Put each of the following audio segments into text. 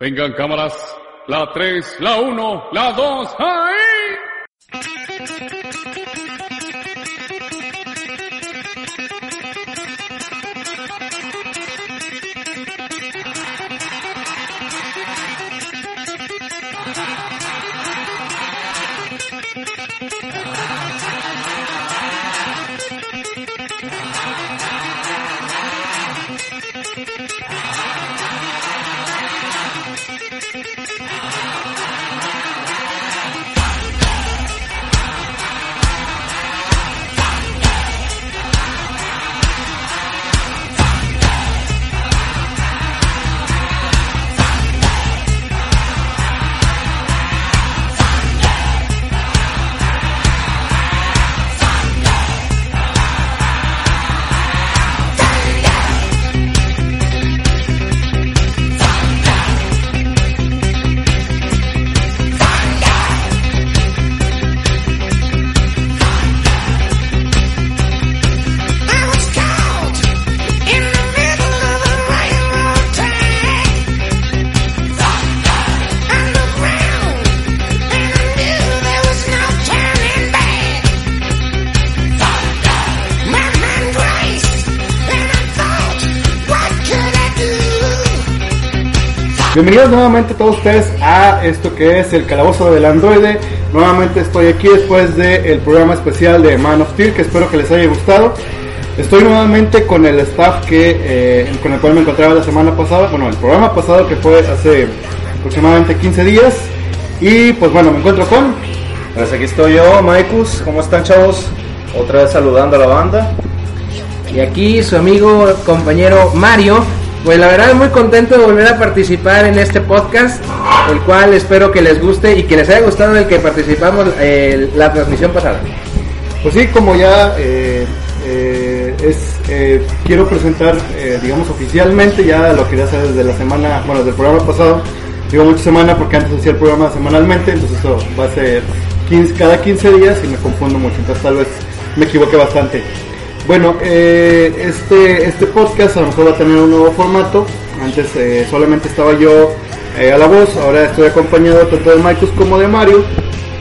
Vengan cámaras, la 3, la 1, la 2, ¡ahí! Bienvenidos nuevamente todos ustedes a esto que es el calabozo del androide. Nuevamente estoy aquí después del programa especial de Man of Steel que espero que les haya gustado. Estoy nuevamente con el staff que eh, con el cual me encontraba la semana pasada, bueno, el programa pasado que fue hace aproximadamente 15 días. Y pues bueno, me encuentro con Pues aquí estoy yo, Maikus. ¿Cómo están, chavos? Otra vez saludando a la banda. Y aquí su amigo, compañero Mario. Pues la verdad muy contento de volver a participar en este podcast, el cual espero que les guste y que les haya gustado el que participamos la transmisión pasada. Pues sí, como ya eh, eh, es, eh, quiero presentar, eh, digamos oficialmente, ya lo quería hacer desde la semana, bueno, desde el programa pasado, digo mucha semana porque antes hacía el programa semanalmente, entonces eso va a ser 15, cada 15 días y me confundo mucho, entonces tal vez me equivoqué bastante. Bueno, eh, este, este podcast a lo mejor va a tener un nuevo formato, antes eh, solamente estaba yo eh, a la voz, ahora estoy acompañado tanto de Marcus como de Mario.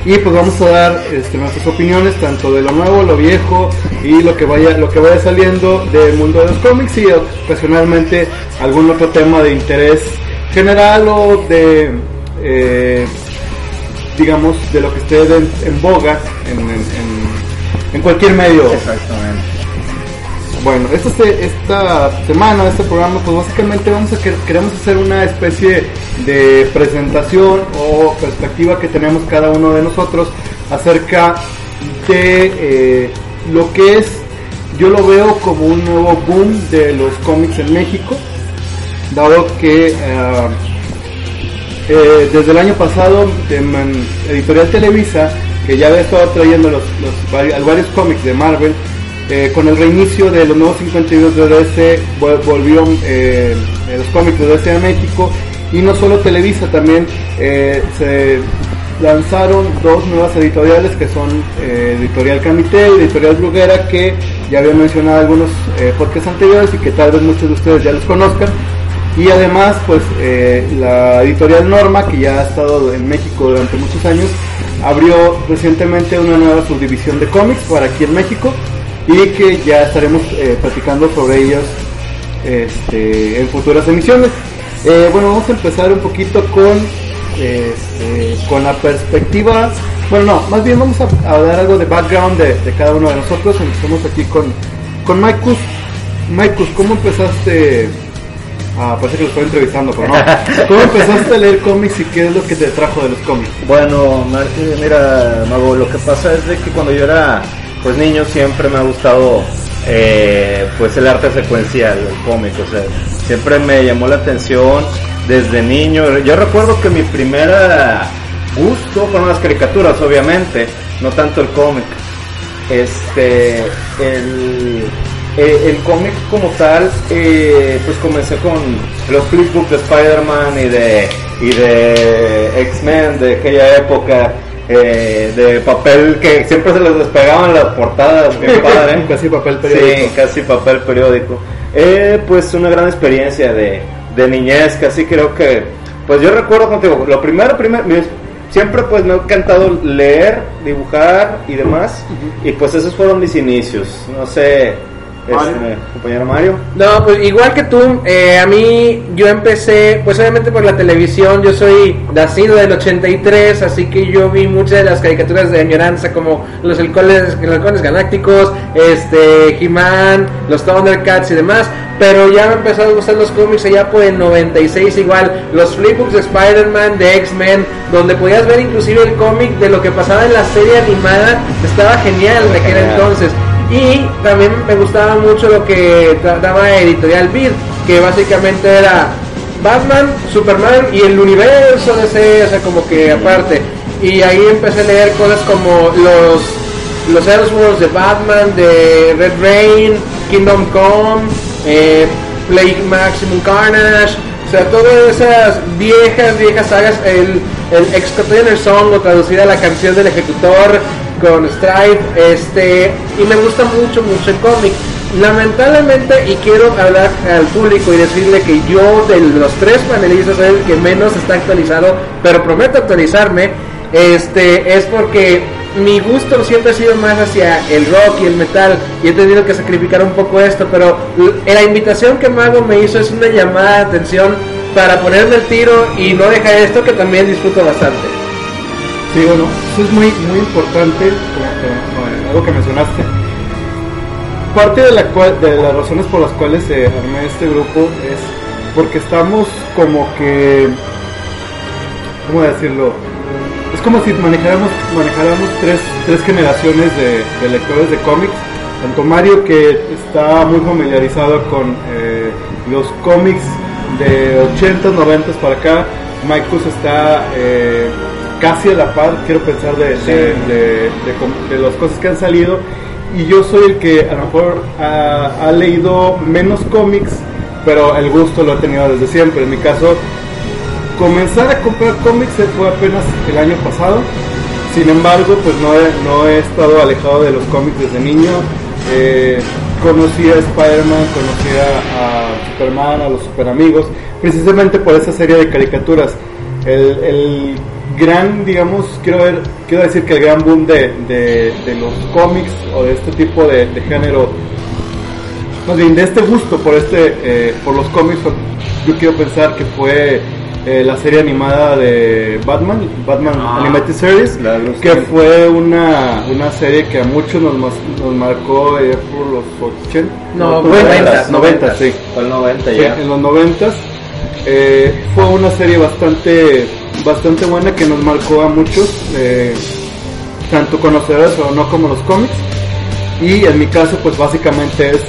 Y pues vamos a dar este, nuestras opiniones tanto de lo nuevo, lo viejo y lo que vaya, lo que vaya saliendo del mundo de los cómics y ocasionalmente algún otro tema de interés general o de eh, digamos de lo que esté de- en boga en, en- en- en cualquier medio. Exactamente. Bueno, esta, esta semana, este programa, pues básicamente vamos a que, queremos hacer una especie de presentación o perspectiva que tenemos cada uno de nosotros acerca de eh, lo que es, yo lo veo como un nuevo boom de los cómics en México, dado que ah, eh, desde el año pasado Man- Editorial Televisa, que ya había estado trayendo los, los vari- varios cómics de Marvel, eh, con el reinicio de los nuevos 52 de DC, vol- volvió eh, los cómics de DC a México, y no solo Televisa, también eh, se lanzaron dos nuevas editoriales que son Editorial Camité y Editorial Bruguera, que ya había mencionado algunos podcasts anteriores y que tal vez muchos de ustedes ya los conozcan. Y además, pues la editorial Norma, que ya ha estado en México durante muchos años, abrió recientemente una nueva subdivisión de cómics para aquí en México y que ya estaremos eh, platicando sobre ellos este, en futuras emisiones. Eh, bueno, vamos a empezar un poquito con, este, con la perspectiva, bueno, no, más bien vamos a, a dar algo de background de, de cada uno de nosotros. Empezamos aquí con, con Maikus. Maikus, ¿cómo empezaste? Ah, parece que lo estoy entrevistando, pero no. ¿Cómo empezaste a leer cómics y qué es lo que te trajo de los cómics? Bueno, mira, Mago, lo que pasa es de que cuando yo era pues niño siempre me ha gustado eh, pues el arte secuencial, el cómic, o sea, siempre me llamó la atención desde niño. Yo recuerdo que mi primera gusto fueron las caricaturas, obviamente, no tanto el cómic. Este, el, eh, el cómic como tal, eh, pues comencé con los flipbooks de Spider-Man y de, y de X-Men de aquella época. Eh, de papel que siempre se les despegaban las portadas, bien padre. Casi papel periódico. Sí, casi papel periódico. Eh, pues una gran experiencia de, de niñez, casi creo que, pues yo recuerdo contigo, lo primero, siempre pues me ha encantado leer, dibujar y demás, y pues esos fueron mis inicios, no sé, Mario. este, compañero Mario. No, pues igual que tú, eh, a mí yo empecé, pues obviamente por la televisión, yo soy nacido del 83, así que yo vi muchas de las caricaturas de añoranza como los halcones, los halcones galácticos, este, He-Man, los Thundercats y demás, pero ya me empezaron a gustar los cómics allá por el 96 igual, los flipbooks de Spider-Man, de X-Men, donde podías ver inclusive el cómic de lo que pasaba en la serie animada, estaba genial de aquel entonces. Y también me gustaba mucho lo que daba Editorial Beat, que básicamente era Batman, Superman y el universo de ese, o sea, como que aparte. Y ahí empecé a leer cosas como los los Elseworlds de Batman, de Red Rain, Kingdom Come, eh, Plague Maximum Carnage, o sea, todas esas viejas, viejas sagas, el, el Extraordinary Song o traducida la canción del ejecutor con Stripe, este, y me gusta mucho, mucho el cómic. Lamentablemente, y quiero hablar al público y decirle que yo de los tres panelistas soy el que menos está actualizado, pero prometo actualizarme, este, es porque mi gusto siempre ha sido más hacia el rock y el metal y he tenido que sacrificar un poco esto, pero la invitación que Mago me hizo es una llamada de atención para ponerme el tiro y no dejar esto que también disfruto bastante. Sí, bueno, eso es muy, muy importante, algo que mencionaste. Parte de, la cual, de las razones por las cuales se armé este grupo es porque estamos como que, ¿cómo decirlo? Es como si manejáramos, manejáramos tres, tres generaciones de, lectores de cómics. Tanto Mario, que está muy familiarizado con eh, los cómics de 80, 90 para acá. Maikus está eh, casi a la par, quiero pensar, de, de, de- de com- de las cosas que han salido. Y yo soy el que a lo mejor ha, ha leído menos cómics, pero el gusto lo he tenido desde siempre. En mi caso, comenzar a comprar cómics fue apenas el año pasado. Sin embargo, pues no he, no he estado alejado de los cómics desde niño. Eh, conocí a Spider-Man, conocí a, a Superman, a los Super Amigos, precisamente por esa serie de caricaturas. El, el gran, digamos, quiero, ver, quiero decir que el gran boom de, de- de los cómics o de este tipo de, de género más bien de este gusto por este eh, por los cómics fue- yo quiero pensar que fue eh, la serie animada de Batman Batman Animated Series que fue una, una serie que a muchos nos, nos marcó eh, por los 80 No, 90, 90 sí. Fue el 90 Sí, ya. en los noventas. Eh, fue una serie bastante bastante buena que nos marcó a muchos eh, tanto conocedores o no como los cómics. Y en mi caso pues básicamente es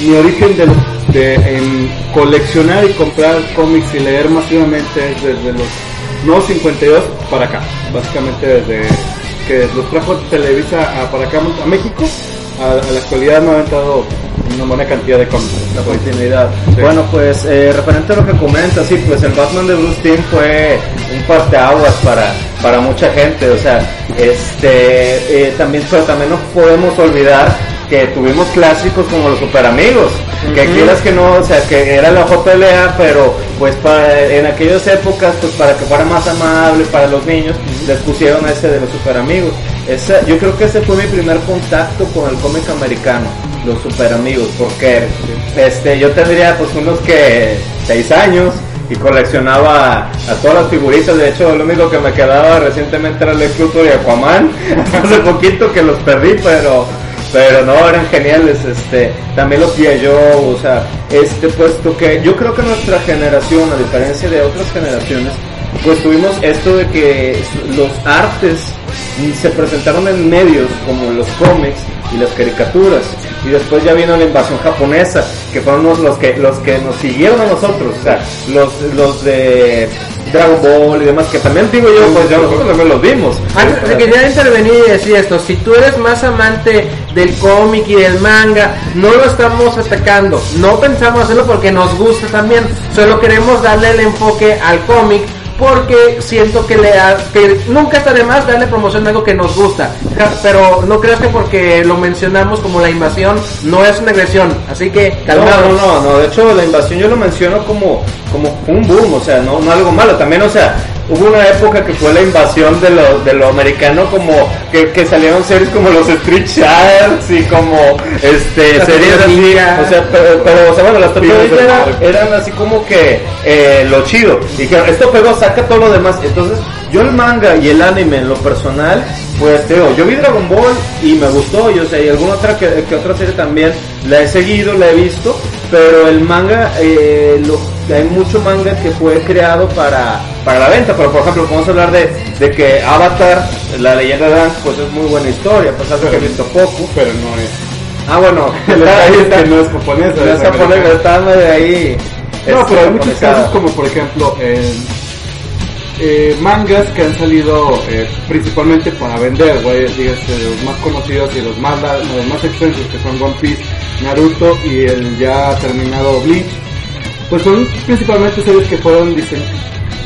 mi origen de, de en coleccionar y comprar cómics y leer masivamente es desde los no 52 para acá. Básicamente desde que los trajo Televisa a, para acá a México a, a la actualidad me ha aventado una buena cantidad de cómics la continuidad. Sí. Bueno, pues eh, referente a lo que comentas, sí, pues el Batman de Bruce Timm fue un parteaguas para, para mucha gente, o sea, este, eh, también, pero también no podemos olvidar que tuvimos clásicos como los Super Amigos, que quieras que no, o sea, que era la JLA, pero pues para, en aquellas épocas, pues para que fuera más amable para los niños, les pusieron ese de los Super Amigos. Ese, yo creo que ese fue mi primer contacto con el cómic americano, los Super Amigos, porque este, yo tendría pues unos que seis años y coleccionaba a todas las figuritas. De hecho, lo único que me quedaba recientemente era Lex Luthor y Aquaman. Hace poquito que los perdí, pero pero no eran geniales. Este, también los G.I. Joe, o sea, este, puesto que yo creo que nuestra generación, a diferencia de otras generaciones, pues tuvimos esto de que los artes se presentaron en medios como los cómics y las caricaturas. Y después ya vino la invasión japonesa, que fueron los, que los que nos siguieron a nosotros, o sea, los, los de Dragon Ball y demás, que también digo yo, pues ya nosotros también los vimos. Antes de que ya intervenir y decir esto, si tú eres más amante del cómic y del manga, no lo estamos atacando, no pensamos hacerlo porque nos gusta también, solo queremos darle el enfoque al cómic porque siento que, le ha- que nunca está de más darle promoción a algo que nos gusta, pero no creas que porque lo mencionamos como la invasión no es una agresión, así que No, calmados. no, no, no, de hecho la invasión yo lo menciono como, como un boom, o sea, no, no algo malo, también, o sea, hubo una época que fue la invasión de lo, de lo americano, como que, que salieron series como los Street Sharks y como este series así, o sea, pero, pero, o sea, bueno, las tortugas eran, así como que eh, lo chido, y dijeron, esto pegó, saca todo lo demás, entonces yo el manga y el anime en lo personal, pues te digo, yo vi Dragon Ball y me gustó, y o sea, y alguna otra que, que otra serie también la he seguido, la he visto, pero el manga, eh, lo- hay mucho manga que fue creado para, para la venta, pero por ejemplo, vamos a hablar de, de que Avatar, la leyenda de Aang, pues es muy buena historia, pues algo que he visto poco. Pero no es. Ah, bueno, está, está, que no es japonesa. no es japonés, está de ahí. No, este, pero hay muchos japonesada. casos como por ejemplo eh, mangas que han salido eh, principalmente para vender, güey, dígase los más conocidos y los más los más extensos que son One Piece, Naruto y el ya terminado Bleach, pues son principalmente series que fueron dise-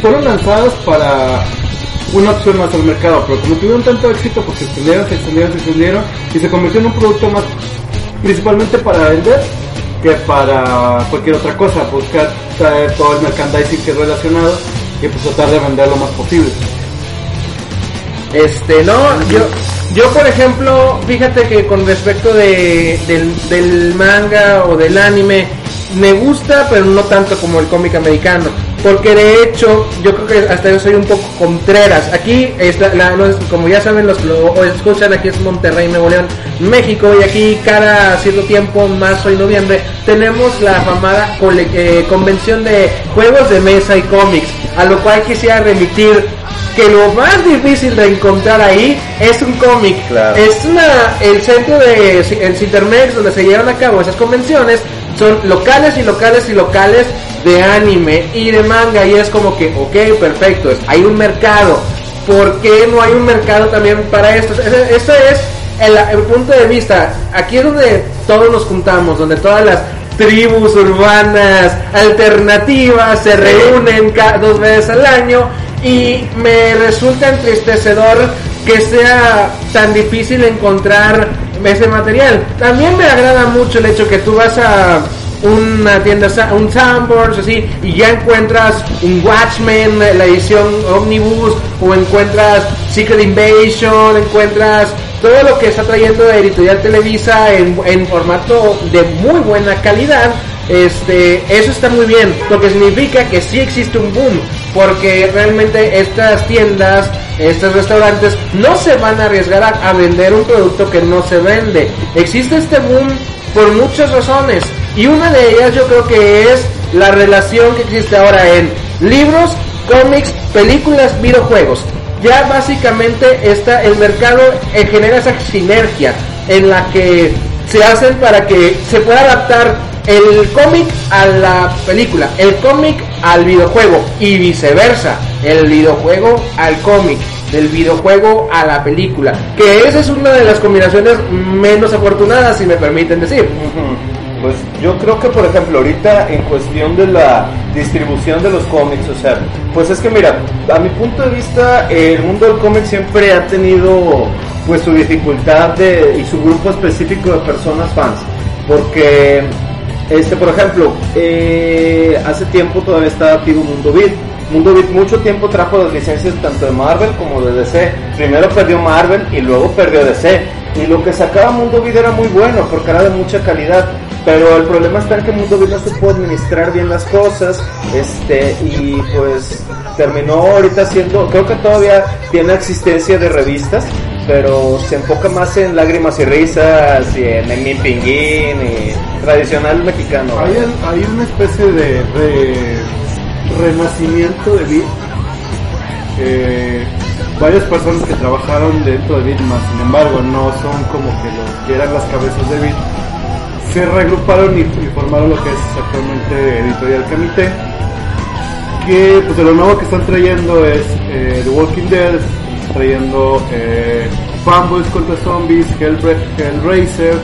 fueron lanzadas para una opción más al mercado, pero como tuvieron tanto éxito, pues se extendieron, se extendieron, se extendieron y se convirtió en un producto más principalmente para vender que para cualquier otra cosa, buscar traer todo el merchandising que es relacionado y pues tratar de vender lo más posible. Este, no, yo, yo por ejemplo, fíjate que con respecto de, del, manga o del anime, me gusta, pero no tanto como el cómic americano. Porque de hecho, yo creo que hasta yo soy un poco contreras. Aquí, es la- como ya saben los que lo escuchan, aquí es Monterrey, Nuevo León, México. Y aquí cada cierto tiempo, marzo y noviembre, tenemos la famada eh, convención de juegos de mesa y cómics. A lo cual quisiera remitir que lo más difícil de encontrar ahí es un cómic. Claro. Es una, el centro de el Cintermex donde se llevan a cabo esas convenciones son locales y locales y locales de anime y de manga y es como que, ok, perfecto, es- hay un mercado. ¿Por qué no hay un mercado también para esto? Ese, ese es el, el punto de vista. Aquí es donde todos nos juntamos, donde todas las tribus urbanas alternativas se reúnen dos veces al año y me resulta entristecedor que sea tan difícil encontrar ese material. También me agrada mucho el hecho que tú vas a una tienda, un Sanborns así, y ya encuentras un Watchmen, la edición Omnibus, o encuentras Secret Invasion, encuentras todo lo que está trayendo Editorial Televisa en, formato de muy buena calidad. Este, eso está muy bien, lo que significa que sí existe un boom, porque realmente estas tiendas, estos restaurantes no se van a arriesgar a vender un producto que no se vende. Existe este boom por muchas razones y una de ellas yo creo que es la relación que existe ahora en libros, cómics, películas, videojuegos. Ya básicamente está el mercado eh, genera esa sinergia en la que se hacen para que se pueda adaptar el cómic a la película, el cómic al videojuego y viceversa, el videojuego al cómic, del videojuego a la película, que esa es una de las combinaciones menos afortunadas, si me permiten decir. Pues yo creo que, por ejemplo, ahorita en cuestión de la distribución de los cómics, o sea, pues es que mira, a mi punto de vista, el mundo del cómic siempre ha tenido pues su dificultad de, y su grupo específico de personas fans, porque, este, por ejemplo, eh, hace tiempo todavía estaba activo Mundo Beat. Mundo Beat mucho tiempo trajo las licencias tanto de Marvel como de DC. Primero perdió Marvel y luego perdió DC. Y lo que sacaba Mundo Beat era muy bueno porque era de mucha calidad. Pero el problema está en que Mundo Beat no puede administrar bien las cosas. Este, y pues terminó ahorita siendo, creo que todavía tiene existencia de revistas, pero se enfoca más en lágrimas y risas y en Emmy Pinguín y tradicional mexicano. Hay, una especie de, renacimiento de Beat. Eh, varias personas que trabajaron dentro de Bitmas, sin embargo, no son como que los que eran las cabezas de Bit, se regruparon y, formaron lo que es actualmente Editorial Camite. Que pues de lo nuevo que están trayendo es eh, The Walking Dead, están trayendo eh, contra Zombies, Hellra- Hellraiser,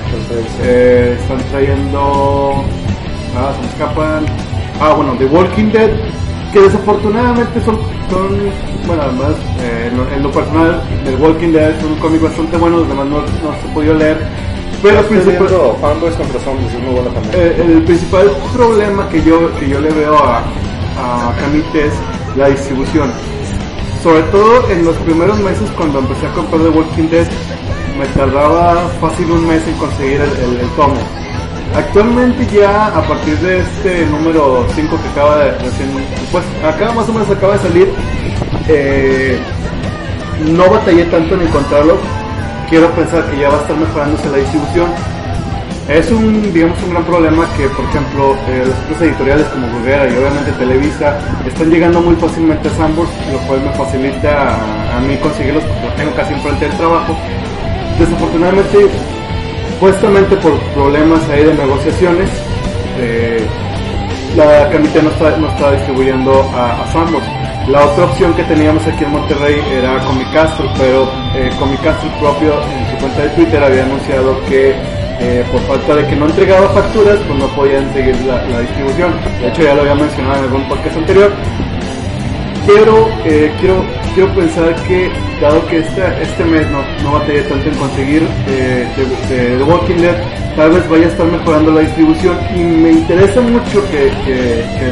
eh, están trayendo. Ah, se me escapan. Ah, bueno, The Walking Dead, que desafortunadamente son, son bueno, además, eh, en, lo, personal, The Walking Dead es un cómic bastante bueno, los demás no, no se podido leer. Pero Estoy principal- Fanboys contra Zombies, es muy bueno también. eh, el principal problema que yo, que yo le veo a, a Camite es la distribución. Sobre todo en los primeros meses cuando empecé a comprar The Walking Dead, me tardaba fácil un mes en conseguir el, el- el tomo. Actualmente ya a partir de este número 5 que acaba de recién, pues acá más o menos acaba de salir, eh, no batallé tanto en encontrarlo. Quiero pensar que ya va a estar mejorándose la distribución. Es un, digamos, un gran problema que, por ejemplo, eh, las otras editoriales como Bruguera y obviamente Televisa están llegando muy fácilmente a Sambors, lo cual me facilita a, mí conseguirlos porque los tengo casi enfrente del trabajo. Desafortunadamente, supuestamente por problemas ahí de negociaciones, eh, la Camite no está, no está distribuyendo a, a. La otra opción que teníamos aquí en Monterrey era Comicastro, pero eh, Comicastro propio en su cuenta de Twitter había anunciado que eh, por falta de que no entregaba facturas, pues no podían seguir la, distribución. De hecho ya lo había mencionado en algún podcast anterior. Pero eh, quiero, quiero pensar que, dado que esta, este mes no, no batallé tanto en conseguir eh, The Walking Dead, tal vez vaya a estar mejorando la distribución y me interesa mucho que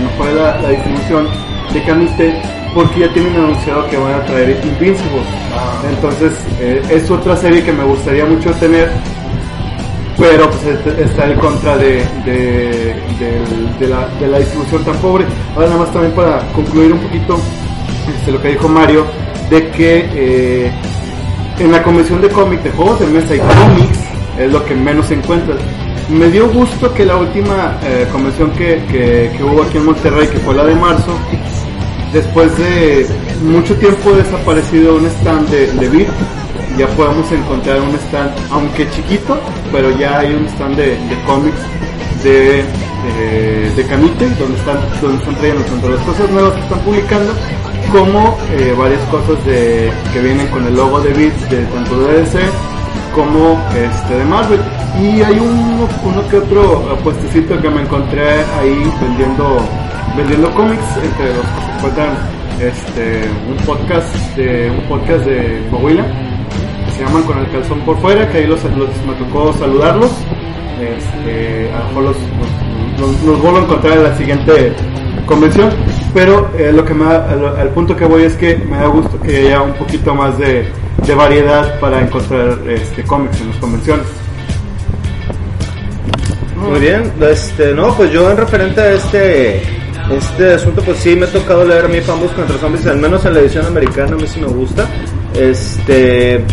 mejore la, la distribución de Camite porque ya tienen anunciado que van a traer Invincible. Entonces eh, es otra serie que me gustaría mucho tener pero pues está en contra de, de, la, distribución tan pobre. Ahora nada más también para concluir un poquito este, lo que dijo Mario, de que eh, en la convención de cómic de juegos de mesa y cómics es lo que menos se encuentra. Me dio gusto que la última eh, convención que, que, que hubo aquí en Monterrey, que fue la de marzo, después de mucho tiempo desaparecido un stand de, de ya podemos encontrar un stand, aunque chiquito, pero ya hay un stand de, de cómics de, de, de Camite, donde están, donde están trayendo tanto las cosas nuevas que están publicando, como eh, varias cosas de, que vienen con el logo de Beat, de tanto de DC como este de Marvel. Y hay uno, uno que otro eh, puestecito que me encontré ahí vendiendo vendiendo cómics entre los que se encuentran este un podcast de un podcast de Coahuila que se llaman con el calzón por fuera que ahí los, los- me tocó saludarlos este, a lo mejor los, los, los- vuelvo a encontrar en la siguiente convención pero eh, lo que me da- al, al punto que voy es que me da gusto que haya un poquito más de, de variedad para encontrar este cómics en las convenciones. Muy bien, este, no, pues yo en referente a este, este asunto, pues sí me ha tocado leer a mí Fanboys contra Zombies, al menos en la edición americana, a mí sí me gusta. Este,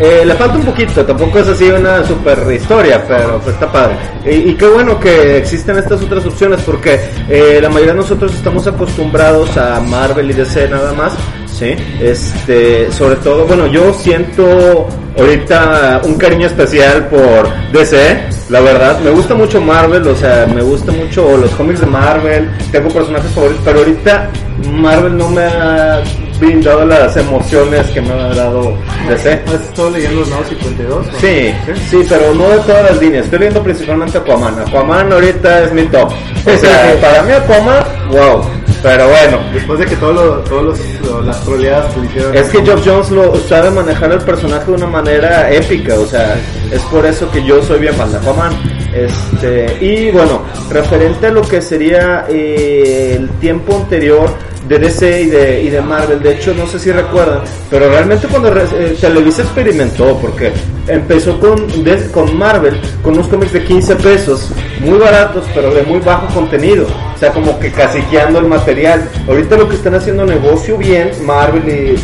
eh, le falta un poquito, tampoco es así una super historia, pero pues está padre. Y, y qué bueno que existen estas otras opciones, porque eh, la mayoría de nosotros estamos acostumbrados a Marvel y DC nada más, ¿sí? Este, sobre todo, bueno, yo siento ahorita un cariño especial por DC, la verdad, me gusta mucho Marvel, o sea, me gusta mucho los cómics de Marvel, tengo personajes favoritos, pero ahorita Marvel no me ha brindado las emociones que me ha dado DC. ¿Has estado leyendo los nuevos 52? o? Sí, sí, pero no de todas las líneas. Estoy leyendo principalmente Aquaman. Aquaman ahorita es mi top. O sea, para mí Aquaman, wow. Pero bueno, Después de que todos los, todos los, lo- las troleadas que hicieron. es que Geoff Jones lo sabe manejar el personaje de una manera épica, o sea, es por eso que yo soy bien fan de Aquaman. Este, y bueno, referente a lo que sería eh, el tiempo anterior de DC y de, y de Marvel, de hecho no sé si recuerdan, pero realmente cuando eh, Televisa experimentó, porque empezó con, con Marvel, con unos cómics de 15 pesos, muy baratos, pero de muy bajo contenido, o sea, como que caciqueando el material. Ahorita lo que están haciendo negocio bien, Marvel y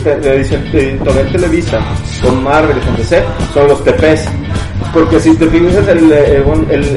editorial Televisa, con Marvel y con DC, son los TPs. Porque si te fijas, el-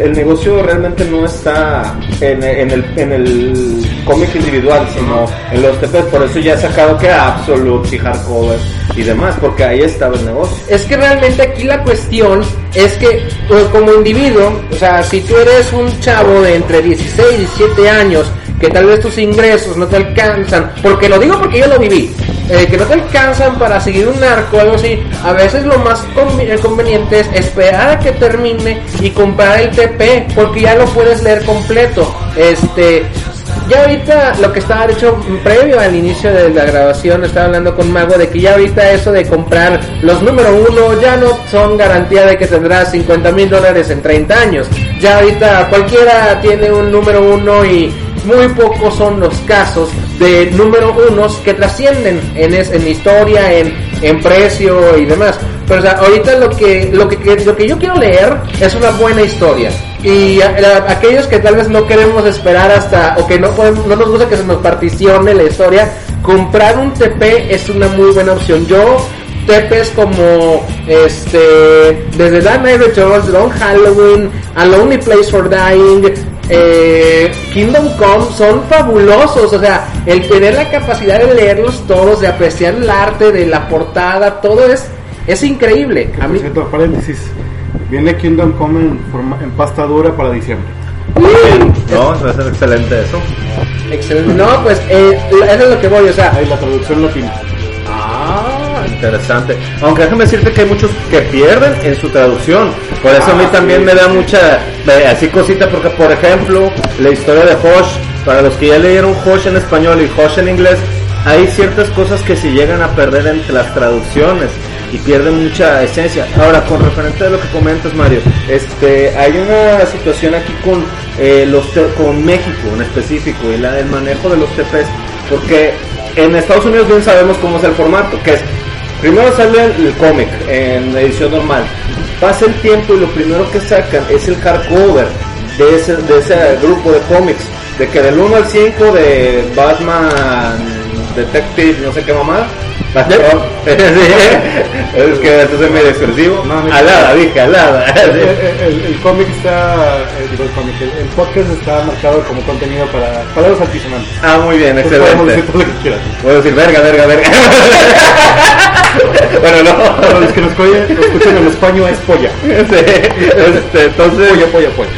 el negocio realmente no está en, en el, en el cómic individual, sino en los TPs. Por eso ya he sacado que Absolute y Hardcover y demás, porque ahí estaba el negocio. Es que realmente aquí la cuestión es que pues, como individuo, o sea, si tú eres un chavo de entre 16 y 17 años, que tal vez tus ingresos no te alcanzan, porque lo digo porque yo lo viví, eh, que no te alcanzan para seguir un narco o algo así, a veces lo más conveniente es esperar a que termine y comprar el TP, porque ya lo puedes leer completo. Este, ya ahorita lo que estaba de hecho previo al inicio de la grabación estaba hablando con Mago de que ya ahorita eso de comprar los número uno ya no son garantía de que tendrás 50 mil dólares en 30 años. Ya ahorita cualquiera tiene un número uno y muy pocos son los casos de número unos que trascienden en, es- en historia, en, en precio y demás. Pero ahorita lo que, lo que lo que yo quiero leer es una buena historia. Y aquellos que tal vez no queremos esperar hasta, o que no podemos, no nos gusta que se nos particione la historia, comprar un TP es una muy buena opción. Yo, TPs como, este, desde Dark Knight Returns, Long Halloween, A Lonely Place for Dying, eh, Kingdom Come son fabulosos, o sea, el tener la capacidad de leerlos todos, de apreciar el arte, de la portada, todo es, es increíble. A Por mí, cierto, paréntesis. Viene Kingdom Come en, forma- en pasta dura para diciembre. No, va a ser excelente eso. Excelente. No, pues eh, eso es lo que voy, o sea, Ahí la traducción latina. Interesante. Aunque déjame decirte que hay muchos que pierden en su traducción. Por eso a mí Ah, también sí. me da mucha, así cosita, porque por ejemplo, la historia de Hosh, para los que ya leyeron Hosh en español y Hosh en inglés, hay ciertas cosas que se llegan a perder entre las traducciones y pierden mucha esencia. Ahora, con referente a lo que comentas, Mario, este, hay una situación aquí con eh, los con México en específico y la, el manejo de los TPs, porque en Estados Unidos bien sabemos cómo es el formato, que es primero sale el, cómic en edición normal, pasa el tiempo y lo primero que sacan es el hardcover de ese, de ese grupo de cómics, de que del 1 al 5 de Batman Detective, no sé qué mamada. Sí. es que esto es medio expresivo. No, alada, dije, alada. El, el- el- cómic está, eh, digo el cómic, el, el podcast está marcado como contenido para, para los altisonantes. Ah, muy bien, Entonces podemos decir excelente. todo lo que quieras. Puedo decir verga, verga, verga. bueno, Para no. los que nos escuchan en español es polla. Sí, este, entonces, Polla, polla, polla.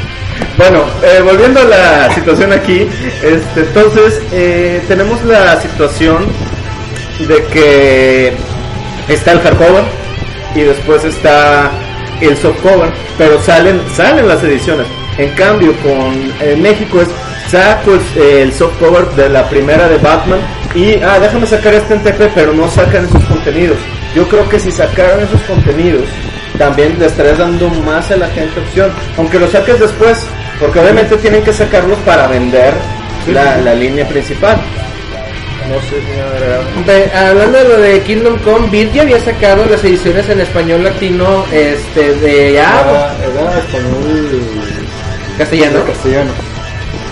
Bueno, eh, volviendo a la situación aquí, este, entonces eh, tenemos la situación de que está el hardcover y después está el softcover, pero salen salen las ediciones. En cambio, con en México es saco el, el softcover de la primera de Batman y ah déjame sacar este en TP, pero no sacan esos contenidos. Yo creo que si sacaran esos contenidos también le estarías dando más a la gente opción, aunque lo saques después, porque obviamente tienen que sacarlos para vender la, la línea principal. No sé si me hablando de lo de Kingdom Come, Beat ya había sacado las ediciones en español latino, este, de ya, Era, era español castellano. castellano.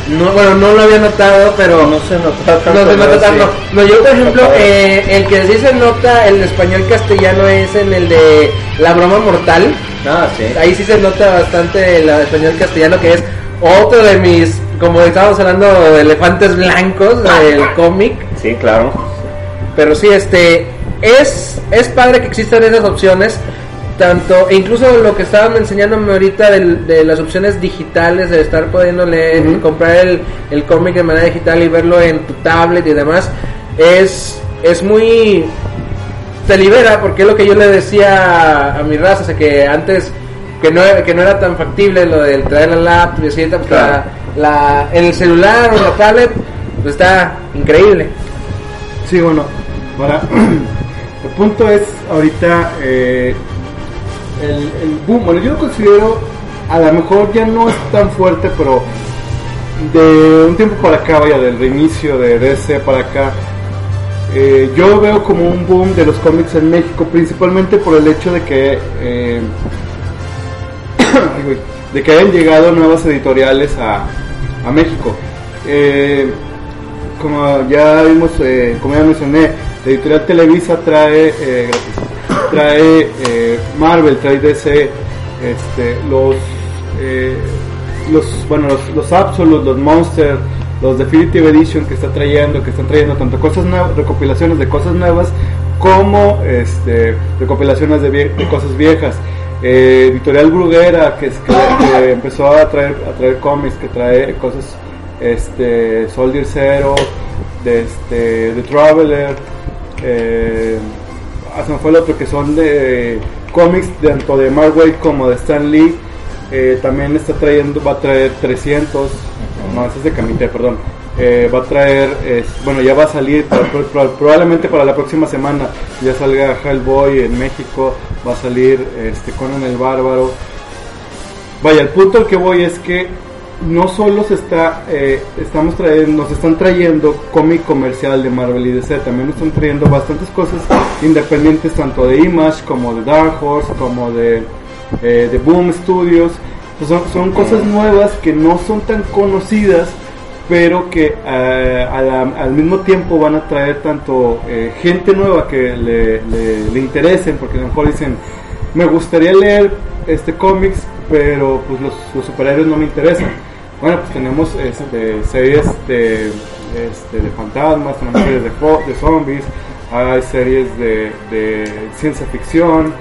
No, bueno, no lo había notado, pero No se nota tanto. No se nota ¿no? tanto. No, yo por ejemplo, eh, el que sí se nota el español castellano es en el de La Broma Mortal. Ah, sí. Ahí sí se nota bastante el español castellano, que es otro de mis, como estábamos hablando, de elefantes blancos del cómic. Sí, claro. Pero sí, este, es, es padre que existan esas opciones. Tanto, e incluso lo que estaban enseñándome ahorita del- de, las opciones digitales, de estar pudiendo leer, comprar el, el cómic de manera digital y verlo en tu tablet y demás, es, es muy. te libera, porque es lo que yo le decía a, mi raza, o sea, que antes que no, que no era tan factible lo del traer la laptop y así, pues, Claro. la, la- en el celular o la tablet, pues está increíble. Sí, bueno, ahora el punto es ahorita eh, el, boom. Bueno, yo lo considero, a lo mejor ya no es tan fuerte, pero de un tiempo para acá, vaya, del reinicio de DC para acá, eh, yo veo como un boom de los cómics en México, principalmente por el hecho de que eh, de que hayan llegado nuevas editoriales a, a México. Como ya vimos, eh, como ya mencioné, la editorial Televisa trae, eh, trae eh, Marvel, trae DC, este, los, eh, los, bueno, los, los Absolute, los Monster, los Definitive Edition que está trayendo, que están trayendo tanto cosas nuevas, recopilaciones de cosas nuevas como este, recopilaciones de, cosas viejas. Eh, Editorial Bruguera, que, que empezó a traer, a traer cómics, que trae cosas, este, Soldier Zero, de este, The Traveler, eh, ah, se me fue otro que son de cómics tanto de Mark Waid como de Stan Lee. Eh, también está trayendo, va a traer 300, no, ese es de Camite, perdón. Eh, va a traer, bueno, ya va a salir, pro- pro- probablemente para la próxima semana ya salga Hellboy en México, va a salir este Conan el Bárbaro. Vaya, el punto al que voy es que no solo se está, eh, estamos trayendo, nos están trayendo cómic comercial de Marvel y DC, también nos están trayendo bastantes cosas independientes, tanto de Image como de Dark Horse, como de, eh, de Boom Studios. Pues son, son cosas nuevas que no son tan conocidas, pero que eh, la- al mismo tiempo van a traer tanto eh, gente nueva que le, le- le interesen, porque a lo mejor dicen, me gustaría leer este cómics, pero pues los, los superhéroes no me interesan. Bueno, pues tenemos este, series de, este, de fantasmas, tenemos series de, de zombies, hay series de, de ciencia ficción.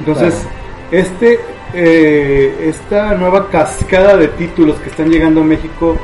Entonces, este, eh, esta nueva cascada de títulos que están llegando a México,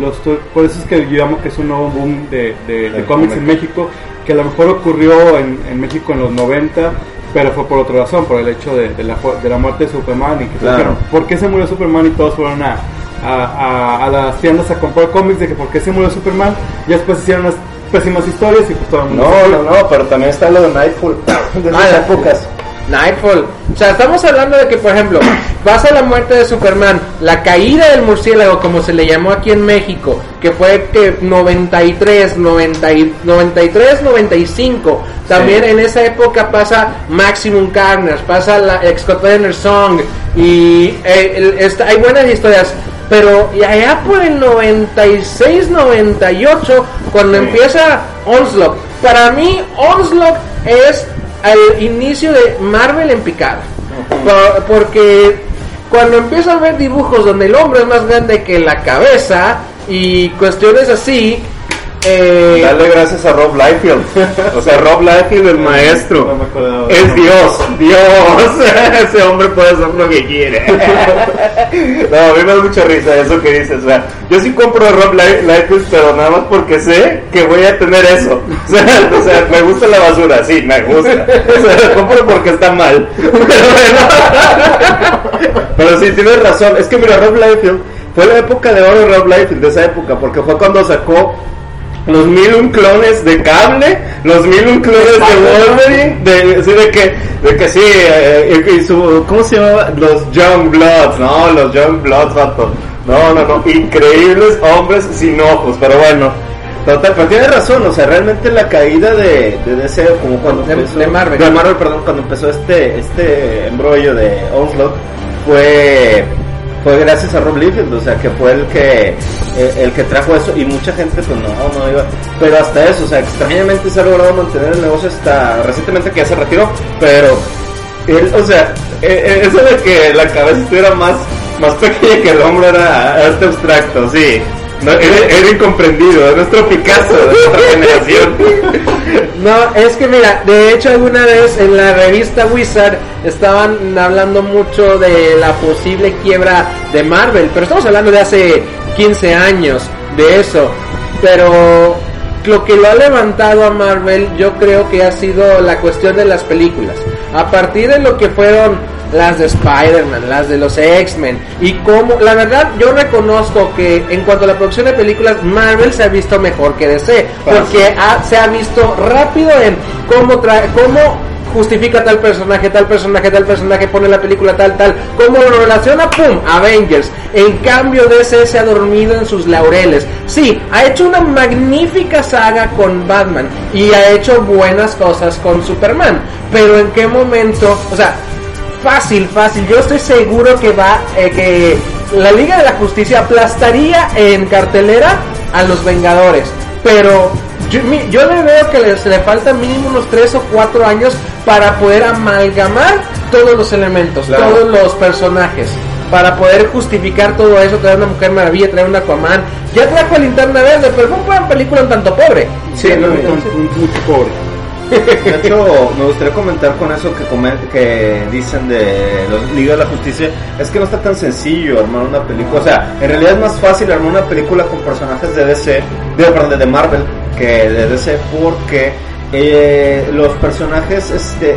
los, to- por eso es que yo llamo que es un nuevo boom de, de- cómics en. México, que a lo mejor ocurrió en, en México en los 90, pero fue por otra razón, por el hecho de, de la, fu- de la muerte de Superman. Y que Claro. dijeron, ¿por qué se murió Superman? Y todos fueron a, a, a- a las tiendas a comprar cómics de que por qué se murió Superman. Y después hicieron unas pésimas historias y pues todo el mundo No, no, no, pero también está lo de Nightfall de esas Ah, épocas. Nightfall. O sea, estamos hablando de que, por ejemplo, vas a la muerte de Superman, la caída del murciélago, como se le llamó aquí en México, que fue que 93, 90, y- 93, 95. También Sí. en esa época pasa Maximum Carnage, pasa la Excotener Song y eh, el- esta- hay buenas historias. Pero allá por el 96, 98, cuando Sí. empieza Onslaught, para mí Onslaught es el inicio de Marvel en picada. Por- porque cuando empiezo a ver dibujos donde el hombre es más grande que la cabeza y cuestiones así, eh, Dale gracias a Rob Liefeld. O sea, Rob Liefeld, el maestro. No me acordaba. Es Dios, Dios. Ese hombre puede hacer lo que quiere. No, a mí me da mucha risa eso que dices. O sea, yo sí compro a Rob Li- Liefeld, pero nada más porque sé que voy a tener eso. O sea, o sea, me gusta la basura, sí, me gusta. O sea, lo compro porque está mal. Pero bueno. Pero sí, tienes razón. Es que mira, Rob Liefeld fue la época de oro de Rob Liefeld, de esa época, porque fue cuando sacó los mil un clones de cable, los mil un clones de Wolverine, de, sí, de que, de que sí, eh, y- su, ¿cómo se llamaba? Los Young Bloods, no, los Young Bloods, vato. No, no, no, increíbles hombres sin ojos, pero bueno. Total, pero tiene razón, o sea, realmente la caída de, de DC, como cuando De- empezó, de Marvel. de Marvel, perdón, cuando empezó este, este embrollo de Onslaught, fue fue gracias a Rob Liefeld, o sea, que fue el que eh, el que trajo eso y mucha gente pues no, no iba, pero hasta eso, o sea, extrañamente se ha logrado mantener el negocio hasta recientemente que ya se retiró, pero él, o sea, eh, eh, eso de que la cabeza estuviera más más pequeña que el hombro era arte abstracto, sí. No, era, era incomprendido, es nuestro Picasso de nuestra generación. No, es que mira, de hecho alguna vez en la revista Wizard estaban hablando mucho de la posible quiebra de Marvel, pero estamos hablando de hace 15 años de eso. Pero lo que lo ha levantado a Marvel yo creo que ha sido la cuestión de las películas. A partir de lo que fueron las de Spider-Man, las de los X-Men y como la verdad yo reconozco que en cuanto a la producción de películas Marvel se ha visto mejor que DC porque ha- se ha visto rápido en cómo trae cómo justifica tal personaje, tal personaje, tal personaje, pone la película tal, tal, cómo lo relaciona, ¡pum! Avengers. En cambio, DC se ha dormido en sus laureles. Sí, ha hecho una magnífica saga con Batman y ha hecho buenas cosas con Superman, pero ¿en qué momento? O sea, fácil, fácil. Yo estoy seguro que va, eh, que la Liga de la Justicia aplastaría en cartelera a los Vengadores. Pero yo, mi- yo le veo que les le faltan mínimo unos 3 o 4 años para poder amalgamar todos los elementos, Claro. todos los personajes. para poder justificar todo eso, traer una Mujer Maravilla, traer un Aquaman. Ya trajo a Linterna Verde, pero fue una película un tanto pobre. Sí, no, Un- no, un- pobre. De hecho, me gustaría comentar con eso que, comen- que dicen de los Liga de la Justicia, es que no está tan sencillo armar una película, o sea, en realidad es más fácil armar una película con personajes de DC, de, perdón, de Marvel, que de DC, porque eh, los personajes este,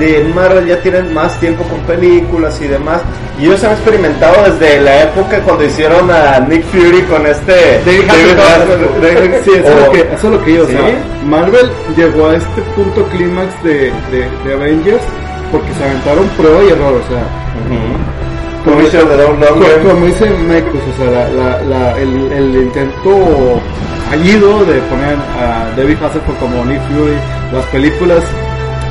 de Marvel ya tienen más tiempo con películas y demás, y ellos han experimentado desde la época cuando hicieron a Nick Fury con este David Hasselhoff. David- Sí, eso, es o- lo que, eso es lo que yo, ¿Sí? Marvel llegó a este punto clímax de, de, de Avengers porque se aventaron prueba y error, o sea. Como dice de Don como, Logan. como dice pues, o sea, la, la, la- el, el intento fallido de poner a David Hasselhoff como Nick Fury, las películas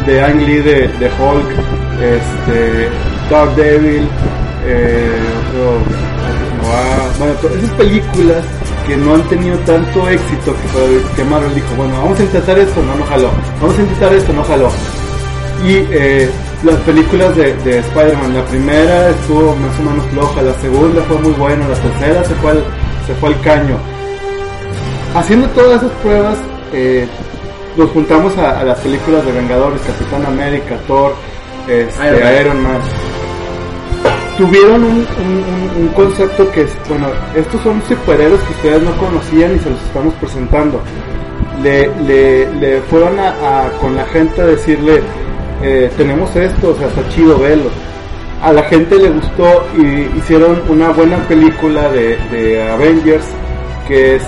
de Ang Lee de, de Hulk, este, Dark Devil, eh, otro, bueno, to- esas películas que no han tenido tanto éxito que Marvel dijo, bueno, vamos a intentar esto, no, no jaló, vamos a intentar esto, no jaló. Y eh, las películas de, de Spider-Man, la primera estuvo más o menos floja, la segunda fue muy buena, la tercera se fue al, se fue al caño. Haciendo todas esas pruebas, eh, nos juntamos a, a las películas de Vengadores, Capitán América, Thor, este, Iron Man. Iron Man. Tuvieron un, un- concepto que es, bueno, estos son superhéroes que ustedes no conocían y se los estamos presentando. Le, le, le fueron a, a- con la gente a decirle, eh, tenemos esto, o sea, está chido, velo. A la gente le gustó y hicieron una buena película de, de Avengers que es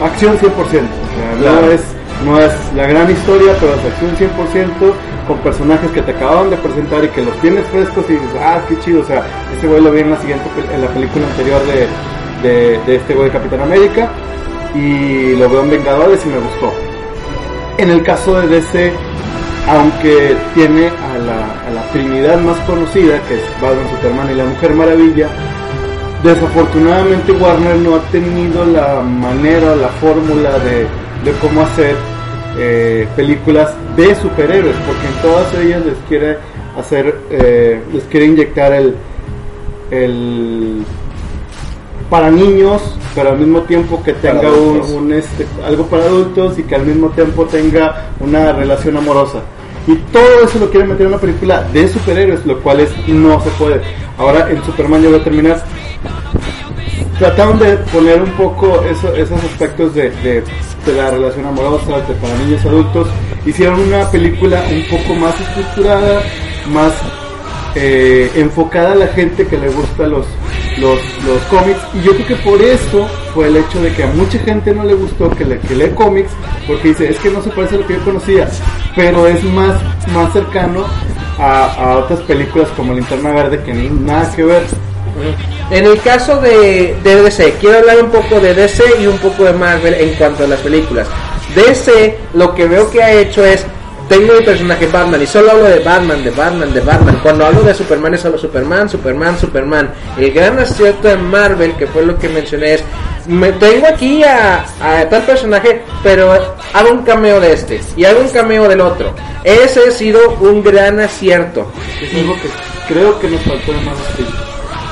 acción 100%. O sea, no, es, no es la gran historia, pero es acción 100% con personajes que te acababan de presentar y que los tienes frescos y dices, ah, qué chido. O sea, este güey lo vi en la siguiente en la película anterior de, de, de este güey de Capitán América y lo veo en Vengadores y me gustó. En el caso de DC, aunque tiene a la, a la Trinidad más conocida, que es Batman, Superman y la Mujer Maravilla, desafortunadamente Warner no ha tenido la manera, la fórmula de, de cómo hacer eh, películas de superhéroes, porque en todas ellas les quiere hacer, eh, les quiere inyectar el, el para niños, pero al mismo tiempo que tenga un, este, algo para adultos y que al mismo tiempo tenga una relación amorosa. Y todo eso lo quieren meter en una película de superhéroes, lo cual es no se puede. Ahora en Superman yo voy a terminar. Trataron de poner un poco eso- esos aspectos de la relación amorosa de para niños y adultos. Hicieron una película un poco más estructurada, más eh, enfocada a la gente que le gusta los, los, los cómics y yo creo que por eso fue el hecho de que a mucha gente no le gustó que, le, que lee cómics porque dice es que no se parece a lo que yo conocía pero es más, más cercano a, a otras películas como Linterna Verde que ni nada que ver En el caso de, de DC, quiero hablar un poco de DC y un poco de Marvel en cuanto a las películas. DC, lo que veo que ha hecho es, tengo mi personaje Batman y solo hablo de Batman, de Batman, de Batman. Cuando hablo de Superman es solo Superman, Superman, Superman. El gran acierto de Marvel, que fue lo que mencioné, es, me tengo aquí a, a tal personaje, pero hago un cameo de este y hago un cameo del otro. Ese ha sido un gran acierto. es algo que creo que nos faltó más estilo.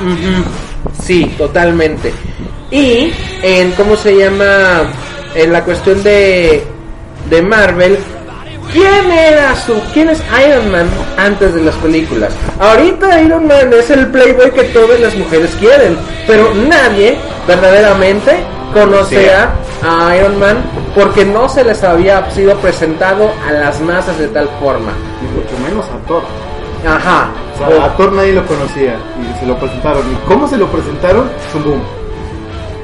Ujú. Sí, totalmente. Y en cómo se llama en la cuestión de de Marvel, ¿quién era su quién es Iron Man antes de las películas? Ahorita Iron Man es el playboy que todas las mujeres quieren, pero nadie verdaderamente conoce Sí. a Iron Man porque no se les había sido presentado a las masas de tal forma. Y mucho menos a Thor. Ajá. O sea, a Thor nadie lo conocía y se lo presentaron. ¿Y cómo se lo presentaron? Boom.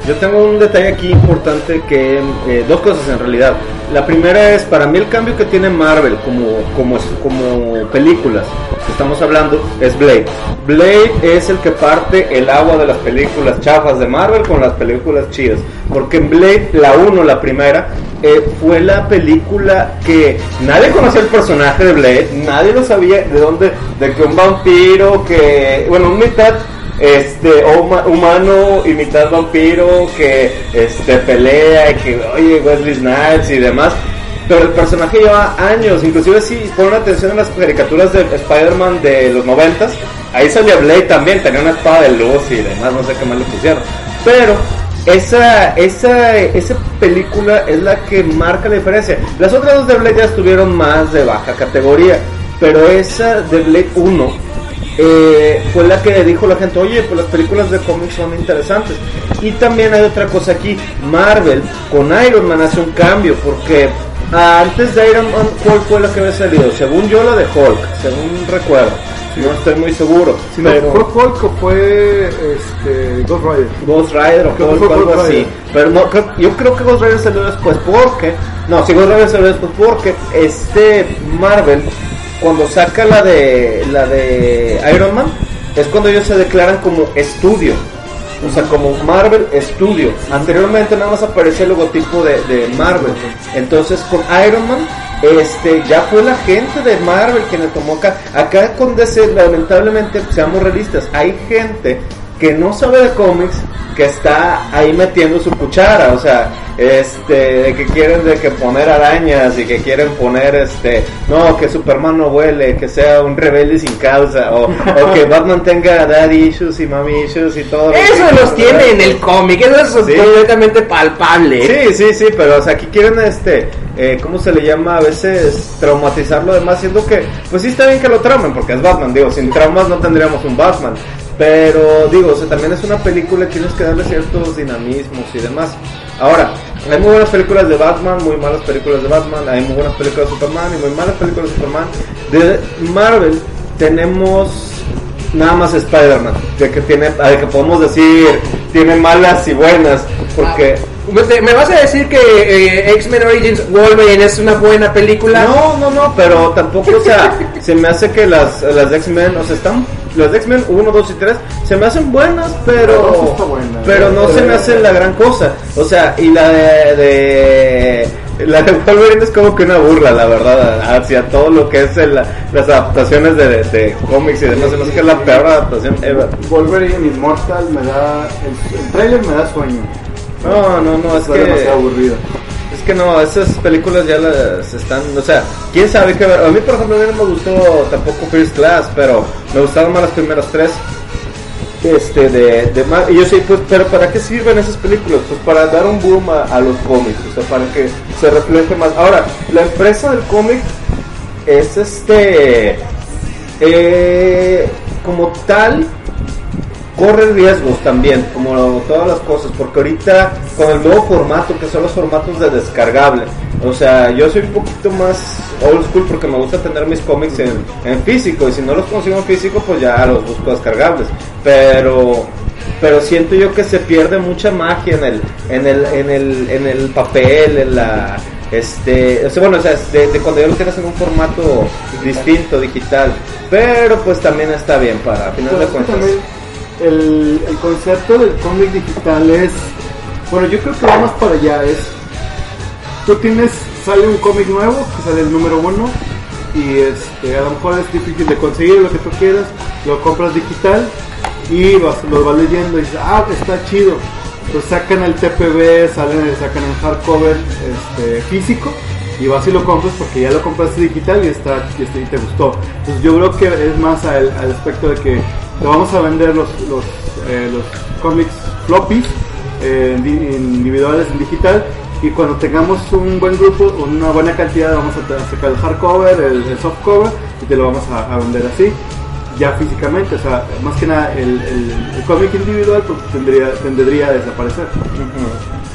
Yo tengo un detalle aquí importante que eh, dos cosas en realidad. La primera es para mí el cambio que tiene Marvel como como como películas que estamos hablando es Blade. Blade es el que parte el agua de las películas chafas de Marvel con las películas chidas, porque en Blade la 1, la primera, eh, fue la película que nadie conocía el personaje de Blade, nadie lo sabía de dónde, de que un vampiro que bueno, un mitad este huma- humano mitad vampiro que este pelea y que oye Wesley Snipes y demás pero el personaje lleva años inclusive si ponen atención a las caricaturas de Spider-Man de los noventas ahí salía Blade también, tenía una espada de luz y demás, no sé qué más le pusieron. Pero esa, esa, esa película es la que marca la diferencia. Las otras dos de Blade ya estuvieron más de baja categoría, pero esa de Blade 1 eh, fue la que dijo la gente, oye, pues las películas de cómics son interesantes. Y también hay otra cosa aquí, Marvel con Iron Man hace un cambio, porque antes de Iron Man, ¿cuál fue la que había salido? Según yo, la de Hulk, según recuerdo. No estoy muy seguro. Si no, pero- ¿Fue Hulk o fue este, Ghost Rider? Ghost Rider o Hulk, fue algo así. Pero no, creo- yo creo que Ghost Rider salió después porque... No, sí, Ghost Rider salió después porque este Marvel, cuando saca la de, la de Iron Man, es cuando ellos se declaran como estudio. O sea, como Marvel Studio. Anteriormente nada más aparecía el logotipo de, de Marvel. Entonces con Iron Man, este, ya fue la gente de Marvel quien le tomó acá. Acá con DC, lamentablemente, seamos realistas, hay gente que no sabe de cómics que está ahí metiendo su cuchara, o sea, este, de que quieren de que poner arañas y que quieren poner este, no, que Superman no vuele, que sea un rebelde sin causa, o, o que Batman tenga daddy issues y mommy issues y todo. Eso los tiene en el cómic, eso es Sí. completamente palpable. Sí, sí, sí, pero o sea, aquí quieren este, eh, ¿cómo se le llama? A veces traumatizar lo demás, siendo que, pues sí está bien que lo traumen, porque es Batman, digo, sin traumas no tendríamos un Batman. Pero digo, también es una película, tienes que darle ciertos dinamismos y demás. Ahora, hay muy buenas películas de Batman, muy malas películas de Batman, hay muy buenas películas de Superman y muy malas películas de Superman. De Marvel tenemos nada más Spider-Man, de que tiene, que podemos decir, tiene malas y buenas, porque... ¿Me- ¿Me vas a decir que eh, X-Men Origins Wolverine es una buena película? No, no, no, pero tampoco, o sea, se me hace que las, las de X-Men, o sea, están, las de X-Men 1, 2 y 3, se me hacen buenas, pero, buena. pero no se me hacen la gran cosa. O sea, y la de, de la de Wolverine es como que una burla, la verdad, hacia todo lo que es el- las adaptaciones de, de cómics y demás, se me hace que es la peor adaptación ever. Wolverine Immortal me da. El, el trailer me da sueño. No, no, no, es Está que... demasiado aburrido. Es que no, esas películas ya las están, o sea, quién sabe qué ver. A mí, por ejemplo, a mí no me gustó tampoco First Class, pero me gustaron más las primeras tres. Este, de, de Mar- y yo sé, pues, pero ¿para qué sirven esas películas? Pues para dar un boom a, a los cómics, o sea, para que se refleje más. Ahora, la empresa del cómic es este, eh, como tal, corre riesgos también, como todas las cosas, porque ahorita con el nuevo formato, que son los formatos de descargable, o sea, yo soy un poquito más old school porque me gusta tener mis cómics en, en físico, y si no los consigo en físico, pues ya los busco descargables, pero pero siento yo que se pierde mucha magia en el en el en el en el papel en la este o sea, bueno o sea de, de cuando ya lo tienes en un formato distinto digital pero pues también está bien para a final de Pero cuentas. también el, concepto del cómic digital es, bueno, yo creo que va más para allá, es, tú tienes, sale un cómic nuevo, que sale el número uno, y este, a lo mejor es difícil de conseguir lo que tú quieras, lo compras digital y vas, lo vas leyendo y dices, ah, está chido. Pues sacan el TPB, salen, sacan el hardcover este, físico y vas y lo compras porque ya lo compraste digital y está y, y te gustó. Entonces yo creo que es más al, al aspecto de que te vamos a vender los, los, eh, los cómics floppy eh, di- individuales en digital y cuando tengamos un buen grupo, una buena cantidad, vamos a sacar el hardcover, el, el softcover y te lo vamos a, a vender así, ya físicamente. O sea, más que nada el, el- el cómic individual pues, tendría, tendría a desaparecer. Correcto.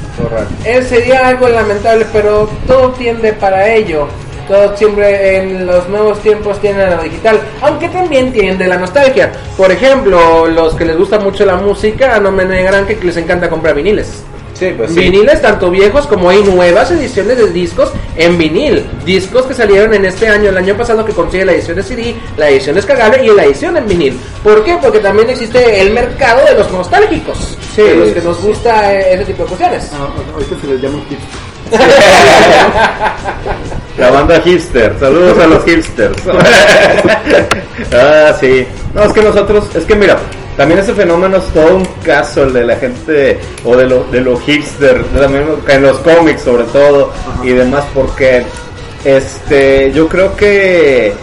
Eh, sería algo lamentable, pero todo tiende para ello. Todo siempre en los nuevos tiempos tienden a lo digital, aunque también tiende la nostalgia. Por ejemplo, los que les gusta mucho la música, no me negarán que les encanta comprar viniles. Sí, pues sí. Viniles tanto viejos como hay nuevas ediciones de discos en vinil. Discos que salieron en este año, el año pasado que consigue la edición de CD, la edición descargable y la edición en vinil. ¿Por qué? Porque también existe el mercado de los nostálgicos. Sí, de los que nos gusta eh, ese tipo de cuestiones. Ah, ahorita se les llama hip. La banda hipster, saludos a los hipsters. ah, sí. No, es que nosotros, es que mira, también ese fenómeno es todo un caso, el de la gente, o de lo, de los hipster, también en los cómics sobre todo, y demás, porque este, yo creo que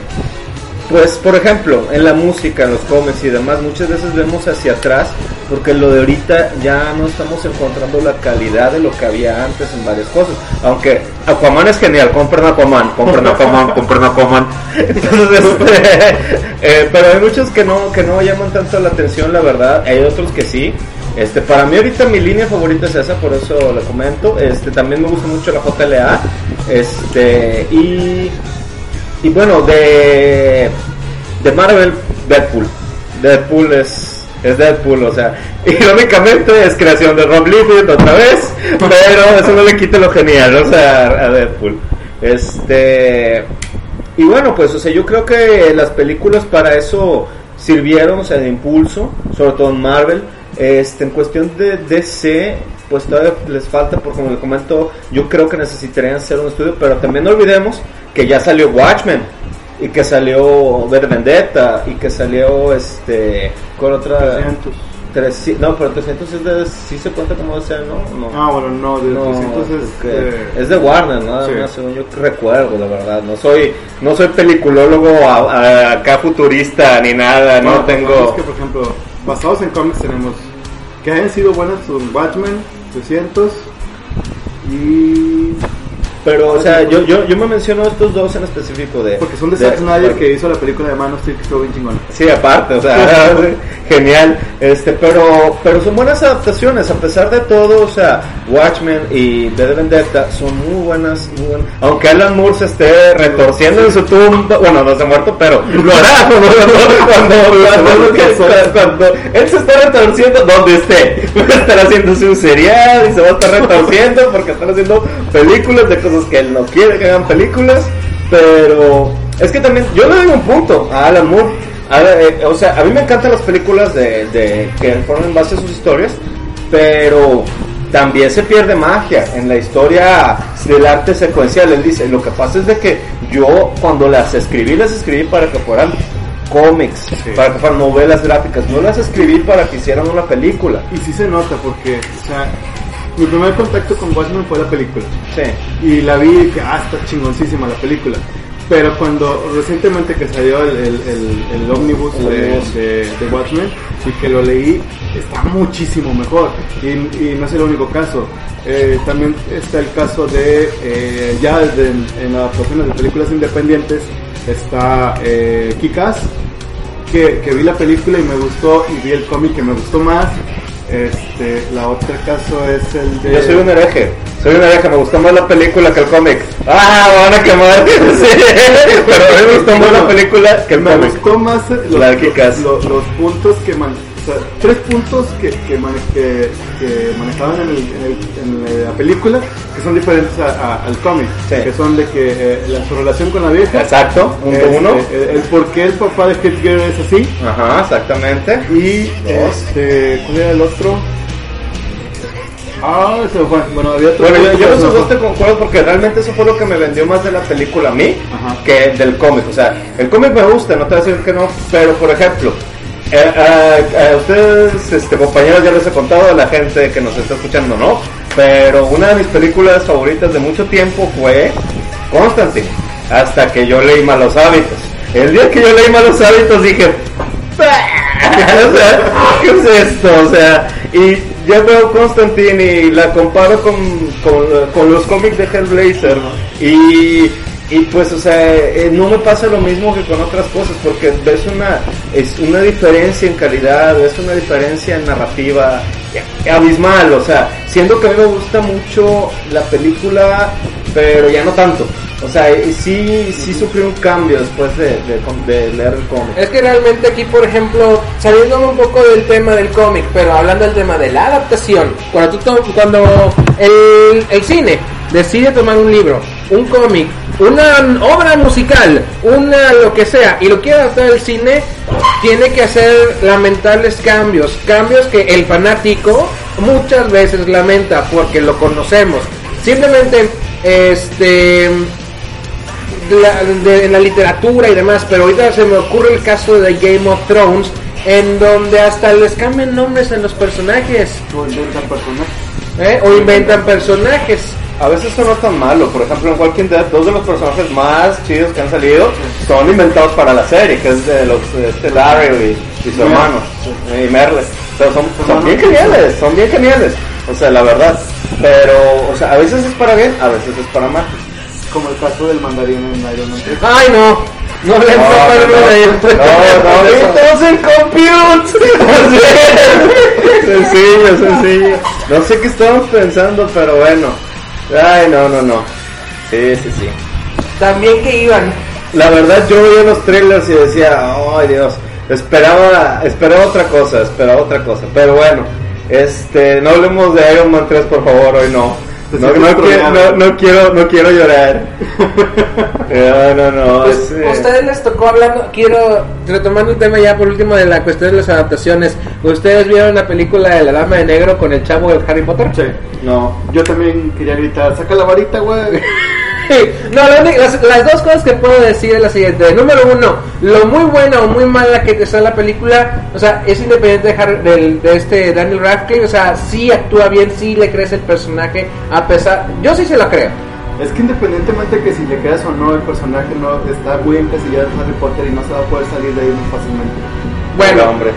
pues, por ejemplo, en la música, en los cómics y demás, muchas veces vemos hacia atrás porque lo de ahorita ya no estamos encontrando la calidad de lo que había antes en varias cosas. Aunque Aquaman es genial, compren Aquaman, compren Aquaman, compren Aquaman. Entonces, este, eh, pero hay muchos que no, que no llaman tanto la atención, la verdad. Hay otros que sí. Este, para mí ahorita mi línea favorita es esa, por eso la comento. Este, también me gusta mucho la JLA. Este, y y bueno, de, de Marvel, Deadpool. Deadpool es, es Deadpool, o sea, irónicamente es creación de Rob Liefeld otra vez, pero eso no le quita lo genial, o sea, a Deadpool. Este, y bueno, pues, o sea, yo creo que las películas para eso sirvieron, o sea, de impulso, sobre todo en Marvel. Este, en cuestión de DC, pues todavía les falta, por como les comento, yo creo que necesitarían hacer un estudio, pero también no olvidemos que ya salió Watchmen y que salió Ver Vendetta y que salió este con otra 300. Treci- no pero 300 es de sí se cuenta como sea no no Ah, bueno, no, de no, 300 es. que- de- es de Warner, nada Sí. según yo recuerdo, la verdad. No soy, no soy peliculólogo a- a- acá futurista ni nada, Bueno, no tengo. Es que, por ejemplo, basados en cómics tenemos que hayan sido buenas Watchmen, 300 y. Pero, o sea, yo, yo, yo me menciono estos dos en específico de. Porque son de Zack Snyder que hizo la película de Man of Steel que estuvo bien chingona. Sí, aparte, o sea, genial. Este, pero, pero son buenas adaptaciones, a pesar de todo, o sea, Watchmen y de Vendetta son muy buenas, muy buenas. Aunque Alan Moore se esté retorciendo en su tumba, bueno, no se ha muerto, pero lo hará cuando, cuando, cuando, cuando él se está retorciendo donde esté. Va a estar haciéndose un serial y se va a estar retorciendo porque están haciendo películas de cosas que él no quiere que hagan películas, pero es que también, yo le doy un punto a Alan Moore. A- eh, o sea, a mí me encantan las películas de, de que en base a sus historias, pero también se pierde magia en la historia del arte secuencial. Él dice, lo que pasa es de que yo cuando las escribí, las escribí para que fueran cómics, para que fueran novelas gráficas, no las escribí para que hicieran una película. Y sí se nota porque, o sea, mi primer contacto con Watchmen fue la película. Sí. Y la vi y que, ah, está chingoncísima la película. Pero cuando recientemente que salió el, el, el, el ómnibus de, de, de Watchmen y que lo leí, está muchísimo mejor. Y, y no es el único caso. Eh, también está el caso de, eh, ya de- en las adaptaciones de películas independientes, está eh, Kick-Ass, que, que vi la película y me gustó y vi el cómic que me gustó más. Este, la otra caso es el de... Yo soy un hereje, soy un hereje, me gustó más la película que el cómic. ¡Ah, me van a quemar! Sí, pero a mí me gustó más la película que el me cómic. gustó más eh, los, Kick-Ass. los, los puntos que man, o sea, tres puntos que, que, mane- que- que manejaban en, el- en el- en la película que son diferentes a- a- al cómic Sí. que son de que eh, la, su relación con la vieja Exacto, punto este, uno. el, el por qué el papá de Headgear es así Ajá, exactamente. y este ¿cuál era el otro? ah se fue bueno había otro Bueno, yo, yo fue. te concuerdo porque realmente eso fue lo que me vendió más de la película a mí Ajá. que del cómic. O sea, el cómic me gusta, no te voy a decir que no, pero por ejemplo, eh, a, a ustedes, este, compañeros, ya les he contado, a la gente que nos está escuchando, ¿no? Pero una de mis películas favoritas de mucho tiempo fue Constantine, hasta que yo leí Malos Hábitos. El día que yo leí Malos Hábitos dije, o ¿qué es esto? O sea, y yo veo Constantine y la comparo con, con, con los cómics de Hellblazer y, y pues, o sea, eh, no me pasa lo mismo que con otras cosas porque ves una, es una diferencia en calidad, ves una diferencia en narrativa eh, abismal, o sea, siendo que a mí me gusta mucho la película, pero ya no tanto. O sea, sí, sí sufrí un cambio después de, de, de leer el cómic. Es que realmente aquí, por ejemplo, saliendo un poco del tema del cómic, pero hablando del tema de la adaptación, cuando, tú cuando el, el cine decide tomar un libro, un cómic, una obra musical, una lo que sea, y lo quiere adaptar al cine, tiene que hacer lamentables cambios, cambios que el fanático muchas veces lamenta porque lo conocemos. Simplemente, este la- de, en la literatura y demás, pero ahorita se me ocurre el caso de Game of Thrones, en donde hasta les cambian nombres en los personajes O inventan personajes. ¿eh? o inventan personajes. A veces eso no es tan malo. Por ejemplo, en Walking Dead, dos de los personajes más chidos que han salido son inventados para la serie, que es de los este Larry y, y su hermano, y Merle. Pero son, son bien geniales, son bien geniales. O sea, la verdad. Pero, o sea, a veces es para bien, a veces es para mal. Como el caso del mandarín en Iron Man 3. Ay, no. No le No, no, no, no, estamos en compute. sencillo, sencillo. No sé qué estamos pensando, pero bueno. Ay, no, no, no. Sí, sí, sí. También que iban. La verdad, yo veía los trailers y decía, ay Dios, esperaba, esperaba otra cosa, esperaba otra cosa. Pero bueno, este, no hablemos de Iron Man 3, por favor, hoy no. No, no, quiero, troleado. no, no quiero, no quiero llorar. No, no, no. Pues, es, eh, ¿A ustedes les tocó hablando, quiero retomando el tema ya por último de la cuestión de las adaptaciones. ¿Ustedes vieron la película de la Dama de Negro con el chavo del Harry Potter? Sí. No. Yo también quería gritar, saca la varita, güey. No, la única- las, las dos cosas que puedo decir es la siguiente. Número uno, lo muy buena o muy mala que está la película, o sea, es independiente de, Har- del- de este Daniel Radcliffe, o sea, sí actúa bien, sí le crees el personaje, a pesar, yo sí se lo creo. Es que independientemente que si le creas o no, el personaje no está muy encasillado en Harry Potter y no se va a poder salir de ahí muy fácilmente. Bueno, hombre.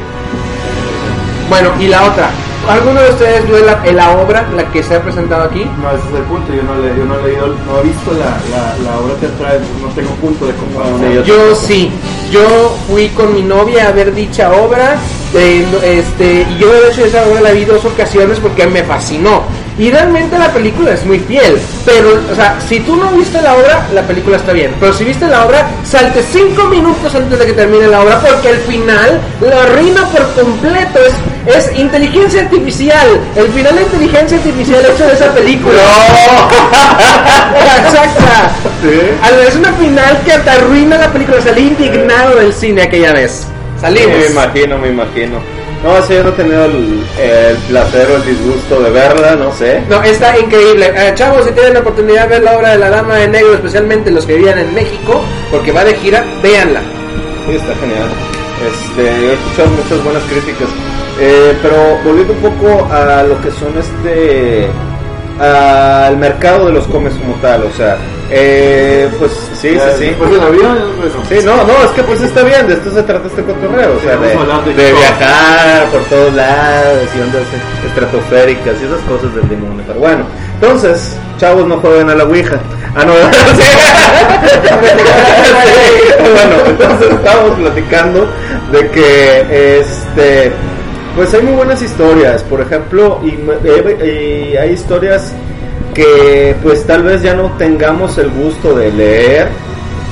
bueno, y la otra, ¿alguno de ustedes vio la, la obra, la que se ha presentado aquí? No, ese es el punto. Yo no, le, yo no he leído, no he visto la, la, la obra teatral, no tengo punto de comparación. Yo. Sí, yo fui con mi novia a ver dicha obra, eh, este, y yo de hecho esa obra la vi dos ocasiones porque me fascinó. Y realmente la película es muy fiel, pero, o sea, si tú no viste la obra, la película está bien. Pero si viste la obra, salte cinco minutos antes de que termine la obra porque el final lo arruina por completo. Es, es inteligencia artificial. El final de inteligencia artificial hecho de esa película. Exacta. Al- Es una final que te arruina la película. Salí indignado del cine aquella vez. Salimos. Me imagino, me imagino. No, eso yo no he tenido el, el placer o el disgusto de verla, no sé. No, está increíble. Eh, chavos, si tienen la oportunidad de ver la obra de la Dama de Negro, especialmente los que vivían en México, porque va de gira, véanla. Sí, está genial. Este, he escuchado muchas buenas críticas. Eh, pero volviendo un poco a lo que son este al mercado de los cómics como tal, o sea, eh, pues sí, Ya, sí, sí. Después del avión. Sí, no, no, es que pues está bien, de esto se trata este cotorreo, o sea, Sí, de, de viajar por todos lados y ondas estratosféricas y esas cosas del demonio. Pero bueno, entonces, chavos, no jueguen a la Ouija. Ah, no, bueno, entonces estábamos platicando de que, este, pues hay muy buenas historias, por ejemplo, y, hay historias que pues tal vez ya no tengamos el gusto de leer.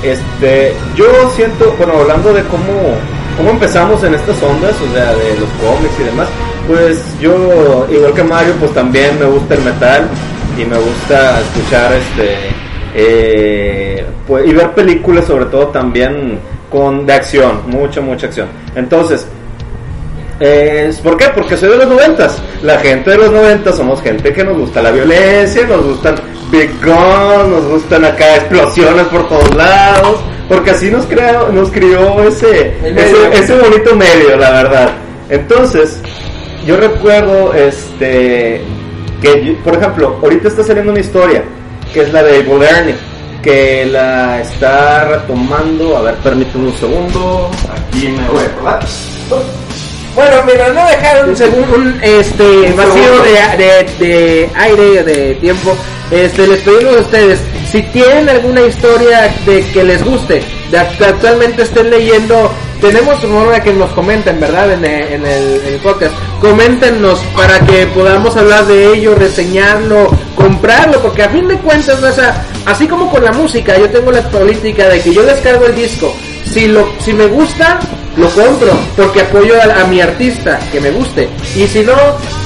Este, yo siento, bueno, hablando de cómo, cómo empezamos en estas ondas, o sea, de los cómics y demás, pues yo, igual que Mario, pues también me gusta el metal y me gusta escuchar este, eh, pues, y ver películas sobre todo también con de acción, mucha, mucha acción. Entonces, eh, ¿Por qué? Porque soy de los noventas. La gente de los noventas somos gente que nos gusta la violencia, nos gustan big guns, nos gustan acá explosiones por todos lados. Porque así nos creó, nos crió ese, ese, ese bonito medio, la verdad. Entonces, yo recuerdo este que, por ejemplo, ahorita está saliendo una historia que es la de Ernie, que la está retomando. A ver, permíteme un segundo. Aquí me voy a acordar. Bueno, mira, no dejar un un este, vacío de, de, de aire, de tiempo. Este, les pedimos a ustedes, si tienen alguna historia de que les guste, de que actualmente estén leyendo, tenemos de que nos comenten, ¿verdad? En, el- en el, en el podcast. Coméntenos para que podamos hablar de ello, reseñarlo, comprarlo, porque a fin de cuentas, o sea, así como con la música, yo tengo la política de que yo descargo el disco, si lo si me gusta lo compro porque apoyo a, a mi artista que me guste y si no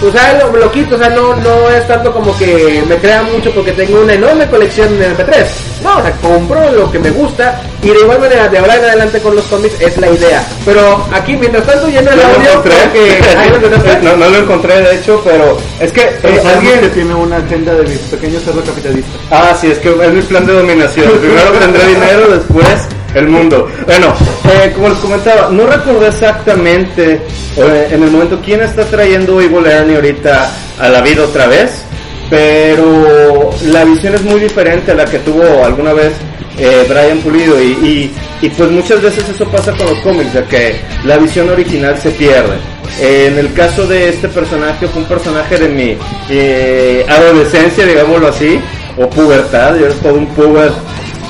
pues ah, lo, lo quito o sea no no es tanto como que me crea mucho porque tengo una enorme colección de MP3 no o sea compro lo que me gusta y de igual manera de ahora en adelante con los cómics es la idea pero aquí mientras tanto lleno el No lo audio encontré. lo encontraste. no, no lo encontré de hecho, pero es que Pero eh, sabemos que alguien... tiene una agenda de mi pequeño cerdo capitalista. Ah, sí, es que es mi plan de dominación. Primero tendré dinero, después el mundo. Bueno, eh, como les comentaba, no recuerdo exactamente eh, en el momento quién está trayendo Evil Ernie ahorita a la vida otra vez. pero la visión es muy diferente a la que tuvo alguna vez eh, Brian Pulido y, y, pues muchas veces eso pasa con los cómics, de que la visión original se pierde. En el caso de este personaje, fue un personaje de mi eh, adolescencia, digámoslo así, o pubertad, yo era todo un puber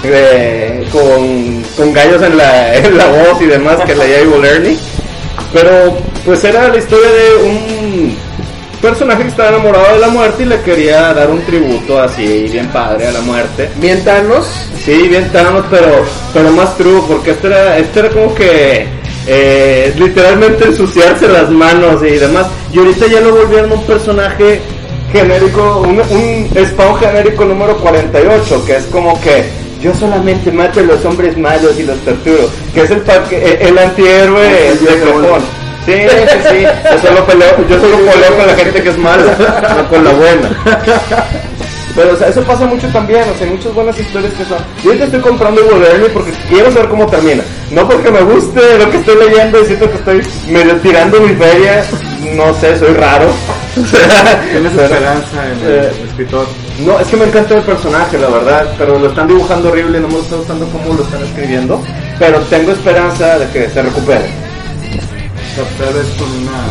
eh, con, con gallos en la, en la voz y demás que leía Ernie. Pero pues era la historia de un personaje que estaba enamorado de la muerte y le quería dar un tributo así bien padre a la muerte. Bien Thanos. Sí, bien Thanos, pero, pero más true, porque este era, este era como que eh, literalmente ensuciarse las manos y demás. Y ahorita ya lo volvieron un personaje genérico, un, un spawn genérico número 48, que es como que yo solamente mato a los hombres malos y los torturo, que es el, pa- que- el, el antihéroe de cajón. Sí, sí, sí. Yo solo peleo, yo solo peleo con la gente que es mala, no con la buena. Pero, o sea, eso pasa mucho también, o sea, hay muchas buenas historias que son. Yo ahorita estoy comprando Wolverine porque quiero saber cómo termina. No porque me guste lo que estoy leyendo y siento que estoy medio tirando mi feria. No sé, soy raro. Tienes esperanza en el eh, escritor. no, es que me encanta el personaje, la verdad, pero lo están dibujando horrible, no me está gustando cómo lo están escribiendo, pero tengo esperanza de que se recupere. Tal vez con una,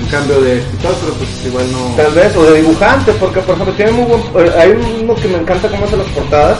un cambio de escritor, pero pues igual no. Tal vez, o de dibujante, porque por ejemplo tiene muy buen, eh, hay uno que me encanta cómo hacen las portadas,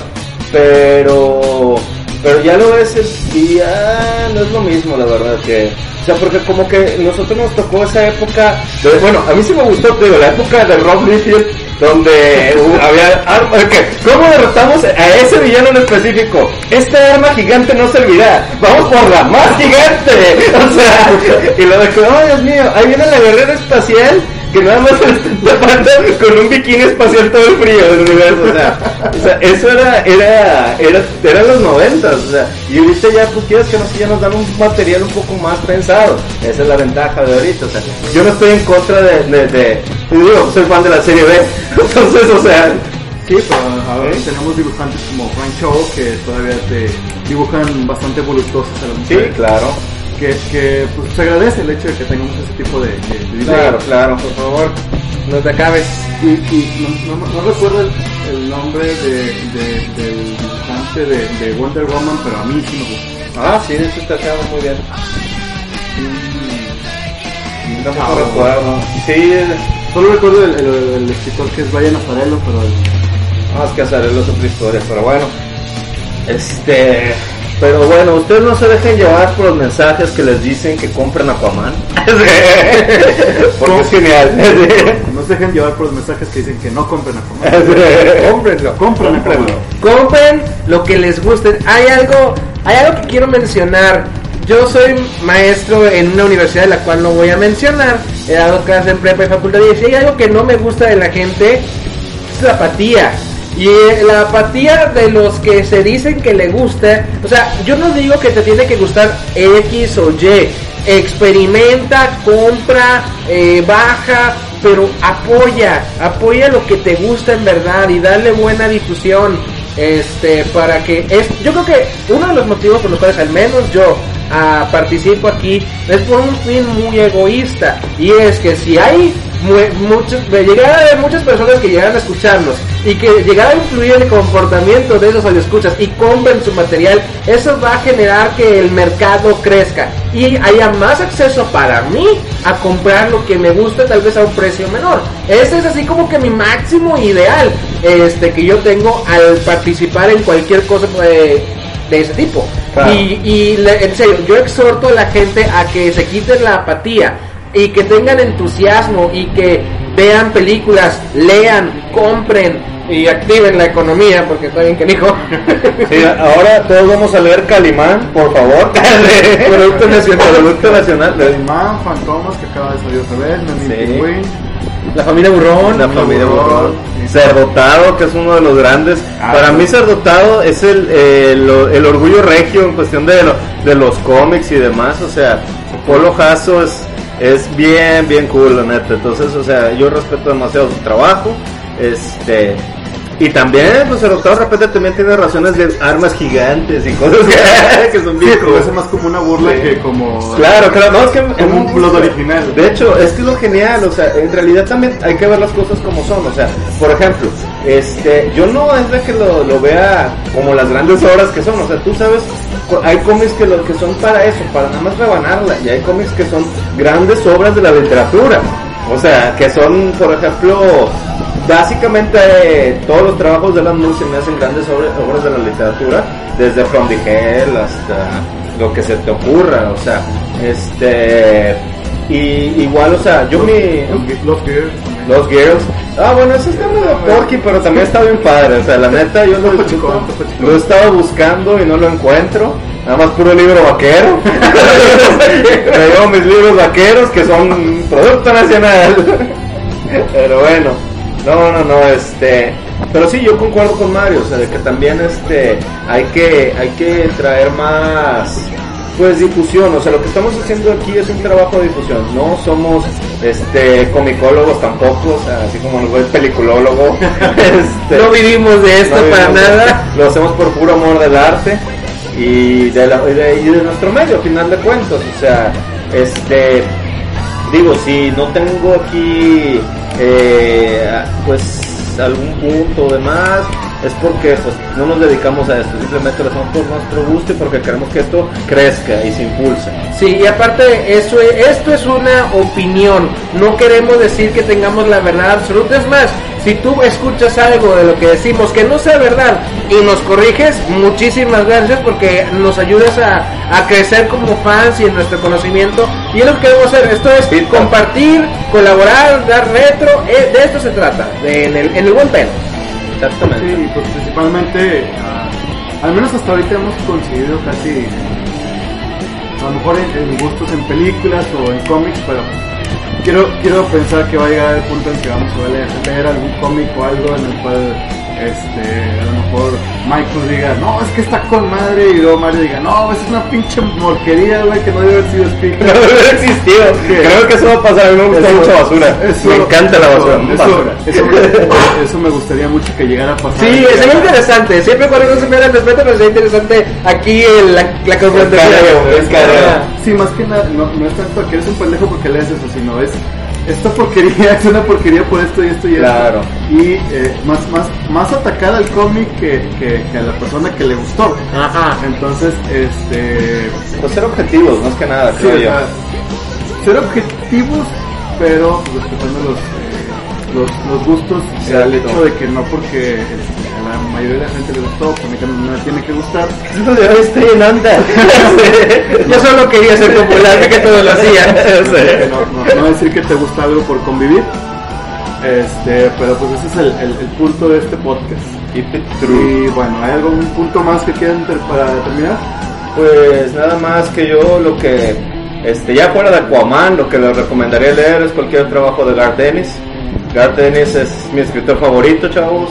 pero pero ya lo ves y ah, no es lo mismo la verdad que o sea porque como que nosotros nos tocó esa época de, bueno a mí sí me gustó te digo la época de Rob Liefeld donde había armas cómo derrotamos a ese villano en específico esta arma gigante no servirá vamos por la más gigante o sea y lo de que oh Dios mío ahí viene la guerrera espacial que nada más tapando con un bikini espacial todo el frío del universo, o sea, o sea, eso era, era, era, era los noventas, o sea, y ahorita ya, pues quieres que no, ya nos dan un material un poco más pensado, esa es la ventaja de ahorita, o sea, yo no estoy en contra de, de, de- digo, soy fan de la serie B, entonces, o sea, Sí, pero ahora ¿Sí? tenemos dibujantes como Frank Show que todavía te dibujan bastante voluptuosos a la sí, mujer. claro, Que, que pues, se agradece el hecho de que tengamos ese tipo de, de, claro, claro, Por favor, no te acabes. Y, y no, no- no recuerdo el, el nombre de, de- del dibujante de, de Wonder Woman, pero a mí sí me gusta. ah, sí, eso está muy bien, Mm, Chao. recuerdo, sí, Solo recuerdo el, el- el escritor que es Brian Azzarello, pero el- Más que hacerlo es otra historia, pero bueno. Este. Pero bueno, ustedes no se dejen llevar por los mensajes que les dicen que compren Aquaman. Porque es genial. no se dejen llevar por los mensajes que dicen que no compren a comer. Cómprenlo. comer. Compren lo que les guste. Hay algo, hay algo que quiero mencionar. Yo soy maestro en una universidad de la cual no voy a mencionar. He dado clases en prepa y facultad y si hay algo que no me gusta de la gente es la apatía. Y eh, la apatía de los que se dicen que le gusta, o sea, yo no digo que te tiene que gustar X o Y, experimenta, compra, eh, baja, pero apoya, apoya lo que te gusta en verdad y dale buena difusión, este, para que es, yo creo que uno de los motivos por los cuales al menos yo ah, participo aquí es por un fin muy egoísta. Y es que si hay mu- muchos, de llegar a haber muchas personas que llegan a escucharnos y que llegar a influir en el comportamiento de esos escuchas y compren su material, eso va a generar que el mercado crezca y haya más acceso para mí a comprar lo que me gusta tal vez a un precio menor. Ese es así como que mi máximo ideal este que yo tengo al participar en cualquier cosa eh, de ese tipo. Claro. Y, y le- en serio, yo exhorto a la gente a que se quiten la apatía y que tengan entusiasmo y que vean películas, lean, compren y activen la economía porque está bien que dijo. Sí, ahora todos vamos a leer Calimán, por favor. Producto nacional. Producto nacional. Calimán, Fantomas, que acaba de salir otra vez, Sí. La familia Burrón. La familia Borrón. Sí. Cerdotado, que es uno de los grandes. Ah, Para mí Cerdotado es el, el, el orgullo regio en cuestión de, lo- de los cómics y demás. O sea, Polo Jasso es, es bien, bien cool, la neta. Entonces, o sea, yo respeto demasiado su trabajo. Este, Y también, pues el de repente también tiene razones de armas gigantes y cosas que, que son bien es más como una burla Sí. que como... Claro, claro, no, es que Como un plot original. De hecho, es que es lo genial, o sea, en realidad también hay que ver las cosas como son, o sea, por ejemplo, este, yo no es de que lo, lo vea como las grandes obras que son, o sea, tú sabes, hay cómics que lo que son para eso, para nada más rebanarla, y hay cómics que son grandes obras de la literatura, o sea, que son, por ejemplo, básicamente eh, todos los trabajos de Alan Moore se me hacen grandes obra- obras de la literatura, desde From the Hell hasta lo que se te ocurra, o sea, este, y igual, o sea, yo mi, Los Gears. los Girls. Ah, bueno, eso está medio porky, pero también está bien padre. O sea, la neta, yo lo, lo he estado buscando y no lo encuentro. Nada más puro libro vaquero. Me llevo mis libros vaqueros que son producto nacional. Pero bueno, no, no, no, este. Pero sí, yo concuerdo con Mario, o sea, de que también este hay que hay que traer más pues difusión, o sea, lo que estamos haciendo aquí es un trabajo de difusión, no somos este comicólogos tampoco, o sea, así como el peliculólogo. este, No vivimos de esto no para de- nada. Lo hacemos por puro amor del arte y de, la- de, y de nuestro medio, final de cuentas. O sea, este, digo, si no tengo aquí, eh, pues, algún punto de más, es porque pues no nos dedicamos a esto, simplemente lo hacemos por nuestro gusto y porque queremos que esto crezca y se impulse. Sí, y aparte, eso es- esto es una opinión. No queremos decir que tengamos la verdad absoluta. Es más, si tú escuchas algo de lo que decimos que no sea verdad y nos corriges, muchísimas gracias porque nos ayudas a, a crecer como fans y en nuestro conocimiento. Y es lo que queremos hacer. Esto es Sí, compartir, colaborar, dar retro. eh, De esto se trata, de- en, el, en el buen pedo. Exactamente. Sí, pues principalmente, ah, al menos hasta ahorita hemos conseguido casi, a lo mejor en, en gustos en películas o en cómics, pero quiero quiero pensar que va a llegar el punto en que vamos a leer, algún cómic o algo en el cual este a lo mejor Michael diga no es que está con madre y luego Mario diga no es una pinche morquería güey que no debe haber sido escrita No debe existido. Creo que eso va a pasar. A mí me gusta Eso- mucha basura. eso- me encanta la basura. Eso, basura. me- eso me gustaría mucho que llegara a pasar. Sí, sería interesante. Siempre cuando no se me da el respeto, pero sería interesante aquí el- la, la confrontación. Sí, más que nada, no, no es tanto que eres un pendejo porque lees eso, sino es esta porquería es una porquería por esto y esto y Claro. esto. Y eh, más, más, más atacar al cómic que, que, que a la persona que le gustó. Ajá. Entonces, este. Pues ser objetivos, más que nada, sí, creo o yo. sea, ser objetivos, pero respetando los, eh, los, los gustos. Exacto. El hecho de que no porque este, la mayoría de la gente le gustó, pues a mí también me tiene que gustar. Hoy estoy en onda. Yo solo quería ser popular, que todos lo hacían. No, no- no decir que te gusta algo por convivir. Este, pero pues ese es el, el- el punto de este podcast. Y bueno, ¿hay algún punto más que quieran para terminar? Pues nada más que yo lo que, este, ya fuera de Aquaman, lo que les recomendaría leer es cualquier trabajo de Garth Dennis. Garth Dennis es mi escritor favorito, chavos.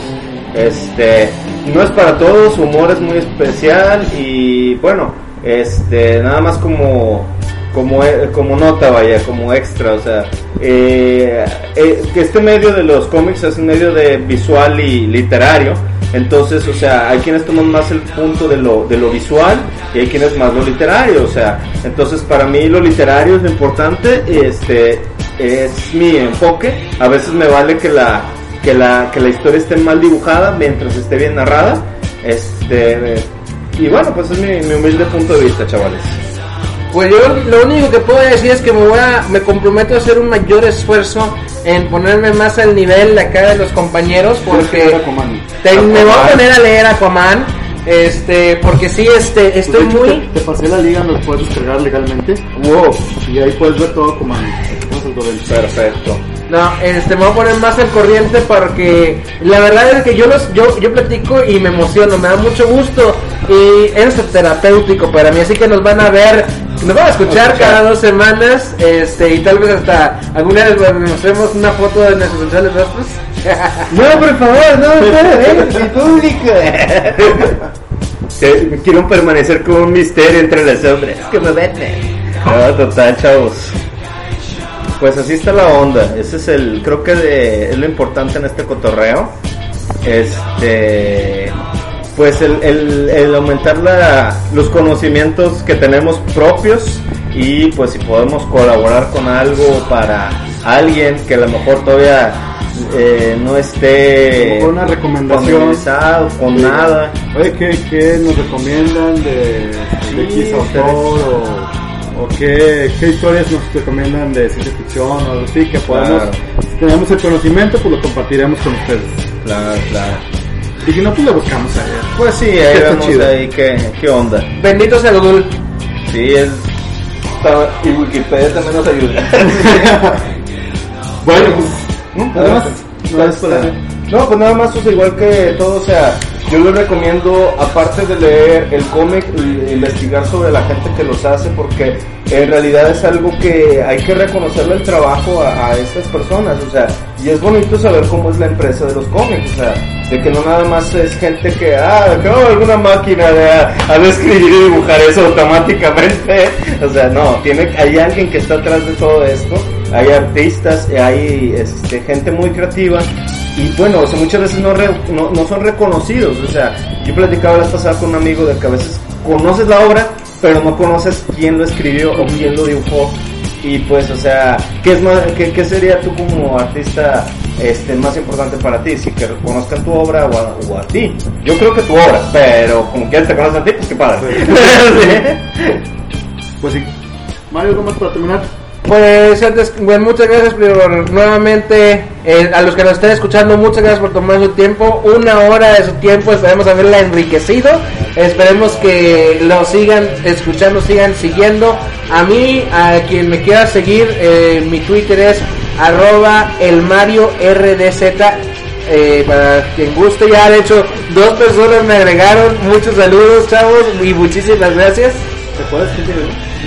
Este, no es para todos, su humor es muy especial y bueno, este, nada más como, como, eh, como nota, vaya, como extra, o sea, eh, eh, este medio de los cómics es un medio de visual y literario. Entonces, o sea, hay quienes toman más el punto de lo, de lo visual y hay quienes más lo literario, o sea, entonces para mí lo literario es lo importante, este, es mi enfoque, a veces me vale que la, que la, que la historia esté mal dibujada mientras esté bien narrada, este, y bueno, pues es mi, mi humilde punto de vista, chavales. Pues yo lo único que puedo decir es que me voy a, me comprometo a hacer un mayor esfuerzo en ponerme más al nivel de acá de los compañeros porque te- me voy a poner a leer Aquaman, este, porque sí, este, Pues, estoy hecho, muy, Te, te pasé la liga, nos puedes descargar legalmente. Wow, Y ahí puedes ver todo Aquaman. Perfecto. No, este, me voy a poner más al corriente porque la verdad es que yo los, yo, yo platico y me emociono, me da mucho gusto y es terapéutico para mí, así que nos van a ver, nos van a escuchar Escuchar. cada dos semanas, este, y tal vez hasta alguna vez bueno, mostremos una foto de nuestros rostros. No, por favor, no, no, mi público. Eh, Quiero permanecer como un misterio entre las sombras. Que me veten. No, total, chavos. Pues así está la onda. Ese es el, creo que de- es lo importante en este cotorreo. este pues el, el, el aumentar la, los conocimientos que tenemos propios y pues si podemos colaborar con algo para alguien que a lo mejor todavía eh, no esté Con una recomendación. con Sí. nada Oye, ¿qué, qué nos recomiendan de, de Sí, X autor o, o qué, qué historias nos recomiendan de ciencia ficción o algo así que podamos, Claro. si tenemos el conocimiento, pues lo compartiremos con ustedes. claro claro Y si no, pues lo buscamos ahí. pues sí ahí Está vemos chido. ahí qué, qué onda Bendito sea Google. sí es y Wikipedia también nos ayuda Bueno, pues, ¿no? Nada Nada más. para- No, pues nada más, o sea, igual que todo, o sea, yo les recomiendo, aparte de leer el cómic, investigar sobre la gente que los hace, porque en realidad es algo que hay que reconocerle el trabajo a, a estas personas, o sea, y es bonito saber cómo es la empresa de los cómics, o sea, de que no nada más es gente que, ah, que oh, alguna máquina de, ha de escribir y dibujar eso automáticamente, o sea, no, tiene, hay alguien que está atrás de todo esto, hay artistas, hay este, gente muy creativa y bueno, o sea, muchas veces no, re- no, no son reconocidos. O sea, yo platicaba la pasada con un amigo de que a veces conoces la obra, pero no conoces quién lo escribió o quién lo dibujó. Y pues, o sea, ¿qué, es más, qué, qué sería tú como artista este, más importante para ti? Si que reconozcan tu obra o a, o a ti. Yo creo que tu obra, pero como quieras te conocen a ti, pues qué padre. Pues sí. Mario, ¿algo más para terminar? Pues antes, bueno, muchas gracias por nuevamente eh, a los que nos estén escuchando, muchas gracias por tomar su tiempo, una hora de su tiempo, esperemos haberla enriquecido, esperemos que lo sigan escuchando, sigan siguiendo. A mí, a quien me quiera seguir, eh, mi Twitter es arroba el Mario RDZ. eh, para quien guste, ya de hecho dos personas me agregaron, muchos saludos chavos y muchísimas gracias. ¿Te puedes?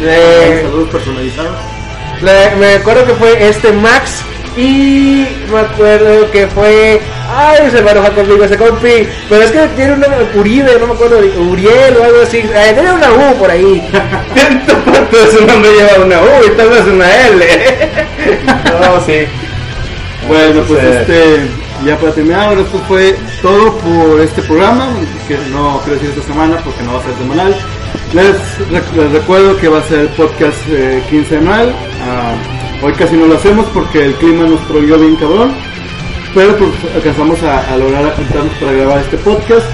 Eh, Saludos personalizados. Le- me acuerdo que fue este Max y me acuerdo que fue ay se enoja conmigo ese compi pero es que tiene un nombre Uribe no me acuerdo de- Uriel o algo así eh, tiene una U por ahí Entonces su nombre lleva una U y tal vez una L. no, sí. Bueno, pues este, ya para terminar, esto fue todo por este programa, que no quiero decir esta semana porque no va a ser semanal. Les, rec- les recuerdo que va a ser podcast eh, quincenal. Ah, hoy casi no lo hacemos porque el clima nos prohibió bien cabrón, pero pues alcanzamos a, lograr a juntarnos para grabar este podcast.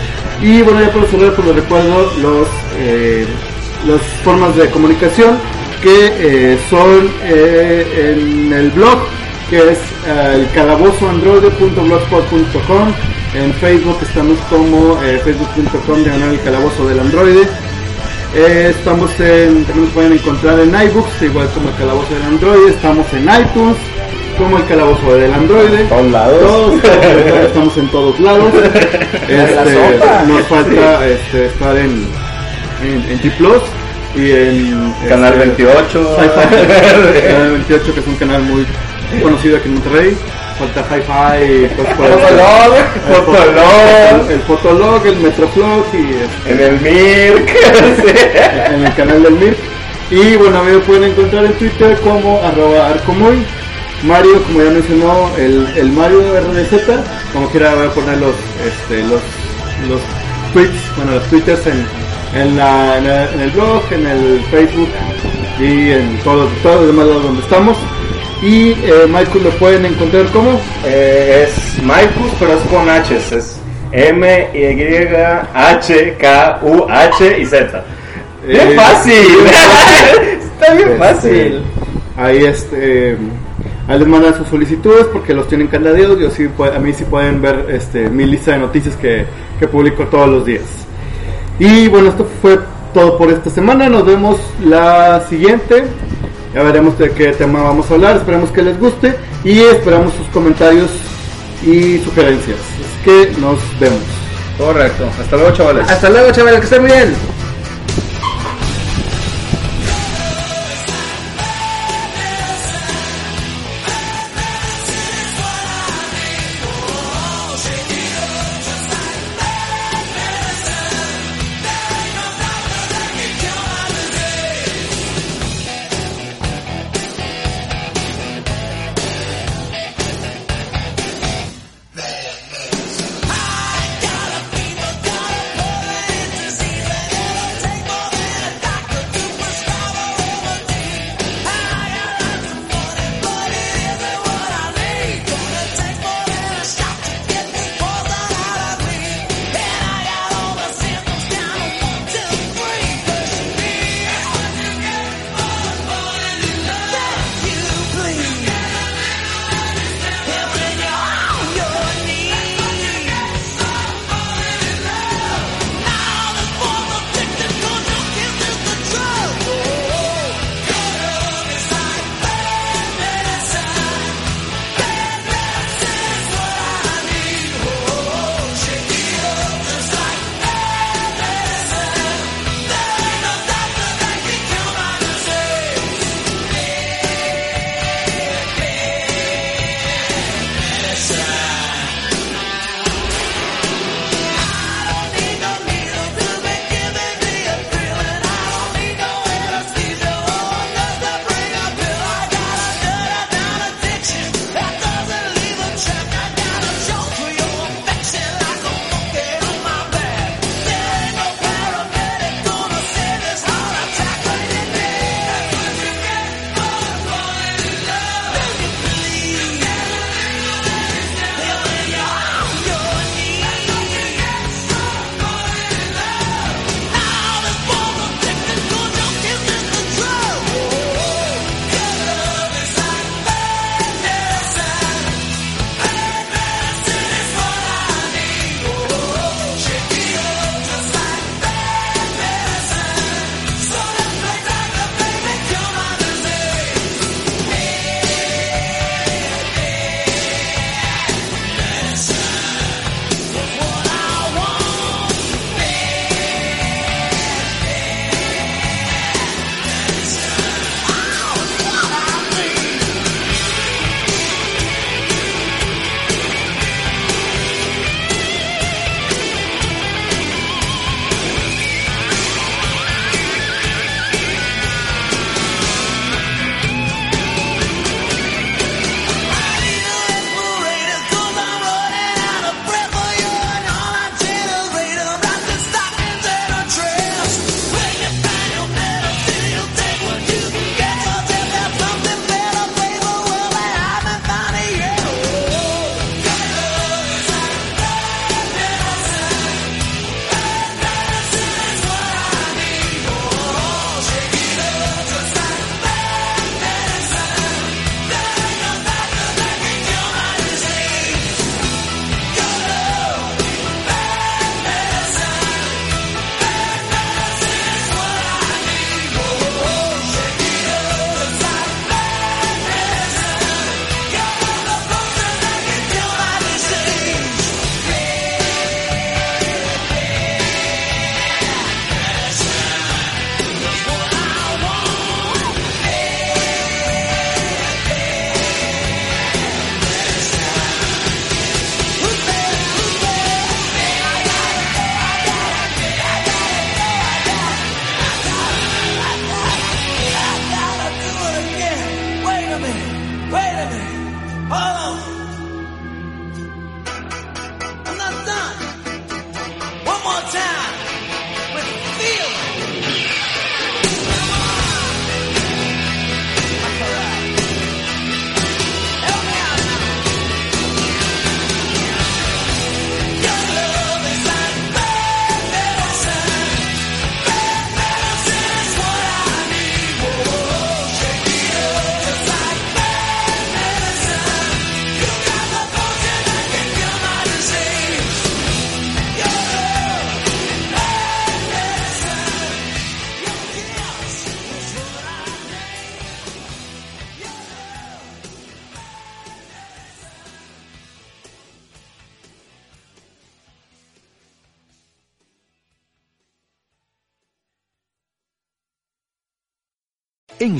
Y bueno, ya para cerrar, pues les recuerdo los, eh, las formas de comunicación que eh, son eh, en el blog que es eh, el calabozoandroide.blogspot.com en Facebook estamos como facebook.com diagonal el calabozo del androide Eh, estamos en, también nos pueden encontrar en iBooks igual como el calabozo del androide estamos en iTunes como el calabozo del androide Todos lados. Todos, estamos en todos lados Este, nos falta este, estar en en, en G Plus y en Canal este, 28. Hi-Fi, Canal 28 que es un canal muy conocido aquí en Monterrey. Falta Hi-Fi, Fotolog, el Fotolog. el, Fotolog, el Metroflog y En el MIRC. en el canal del MIR. Y bueno, a mí me pueden encontrar en Twitter como arroba arcomoy. Mario, como ya mencionó, el, el Mario RDZ, como quiera voy a poner los, este, los, los tweets, bueno, los twitters en, en, la, en, el, en el blog, en el Facebook y en todos, todos los demás lados donde estamos. Y eh, Michael lo pueden encontrar como Eh, es Maikus, pero es con H. Es M, Y, H, K, U, H y Z. Bien Eh, fácil. Está bien Este, fácil. Ahí este ahí les mandan sus solicitudes porque los tienen candadeados. Yo sí a mí sí pueden ver este mi lista de noticias que, que publico todos los días. Y bueno, esto fue todo por esta semana. Nos vemos la siguiente. Ya veremos de qué tema vamos a hablar. Esperemos que les guste y esperamos sus comentarios y sugerencias. Así que nos vemos. Correcto. Hasta luego, chavales. hasta luego chavales que estén bien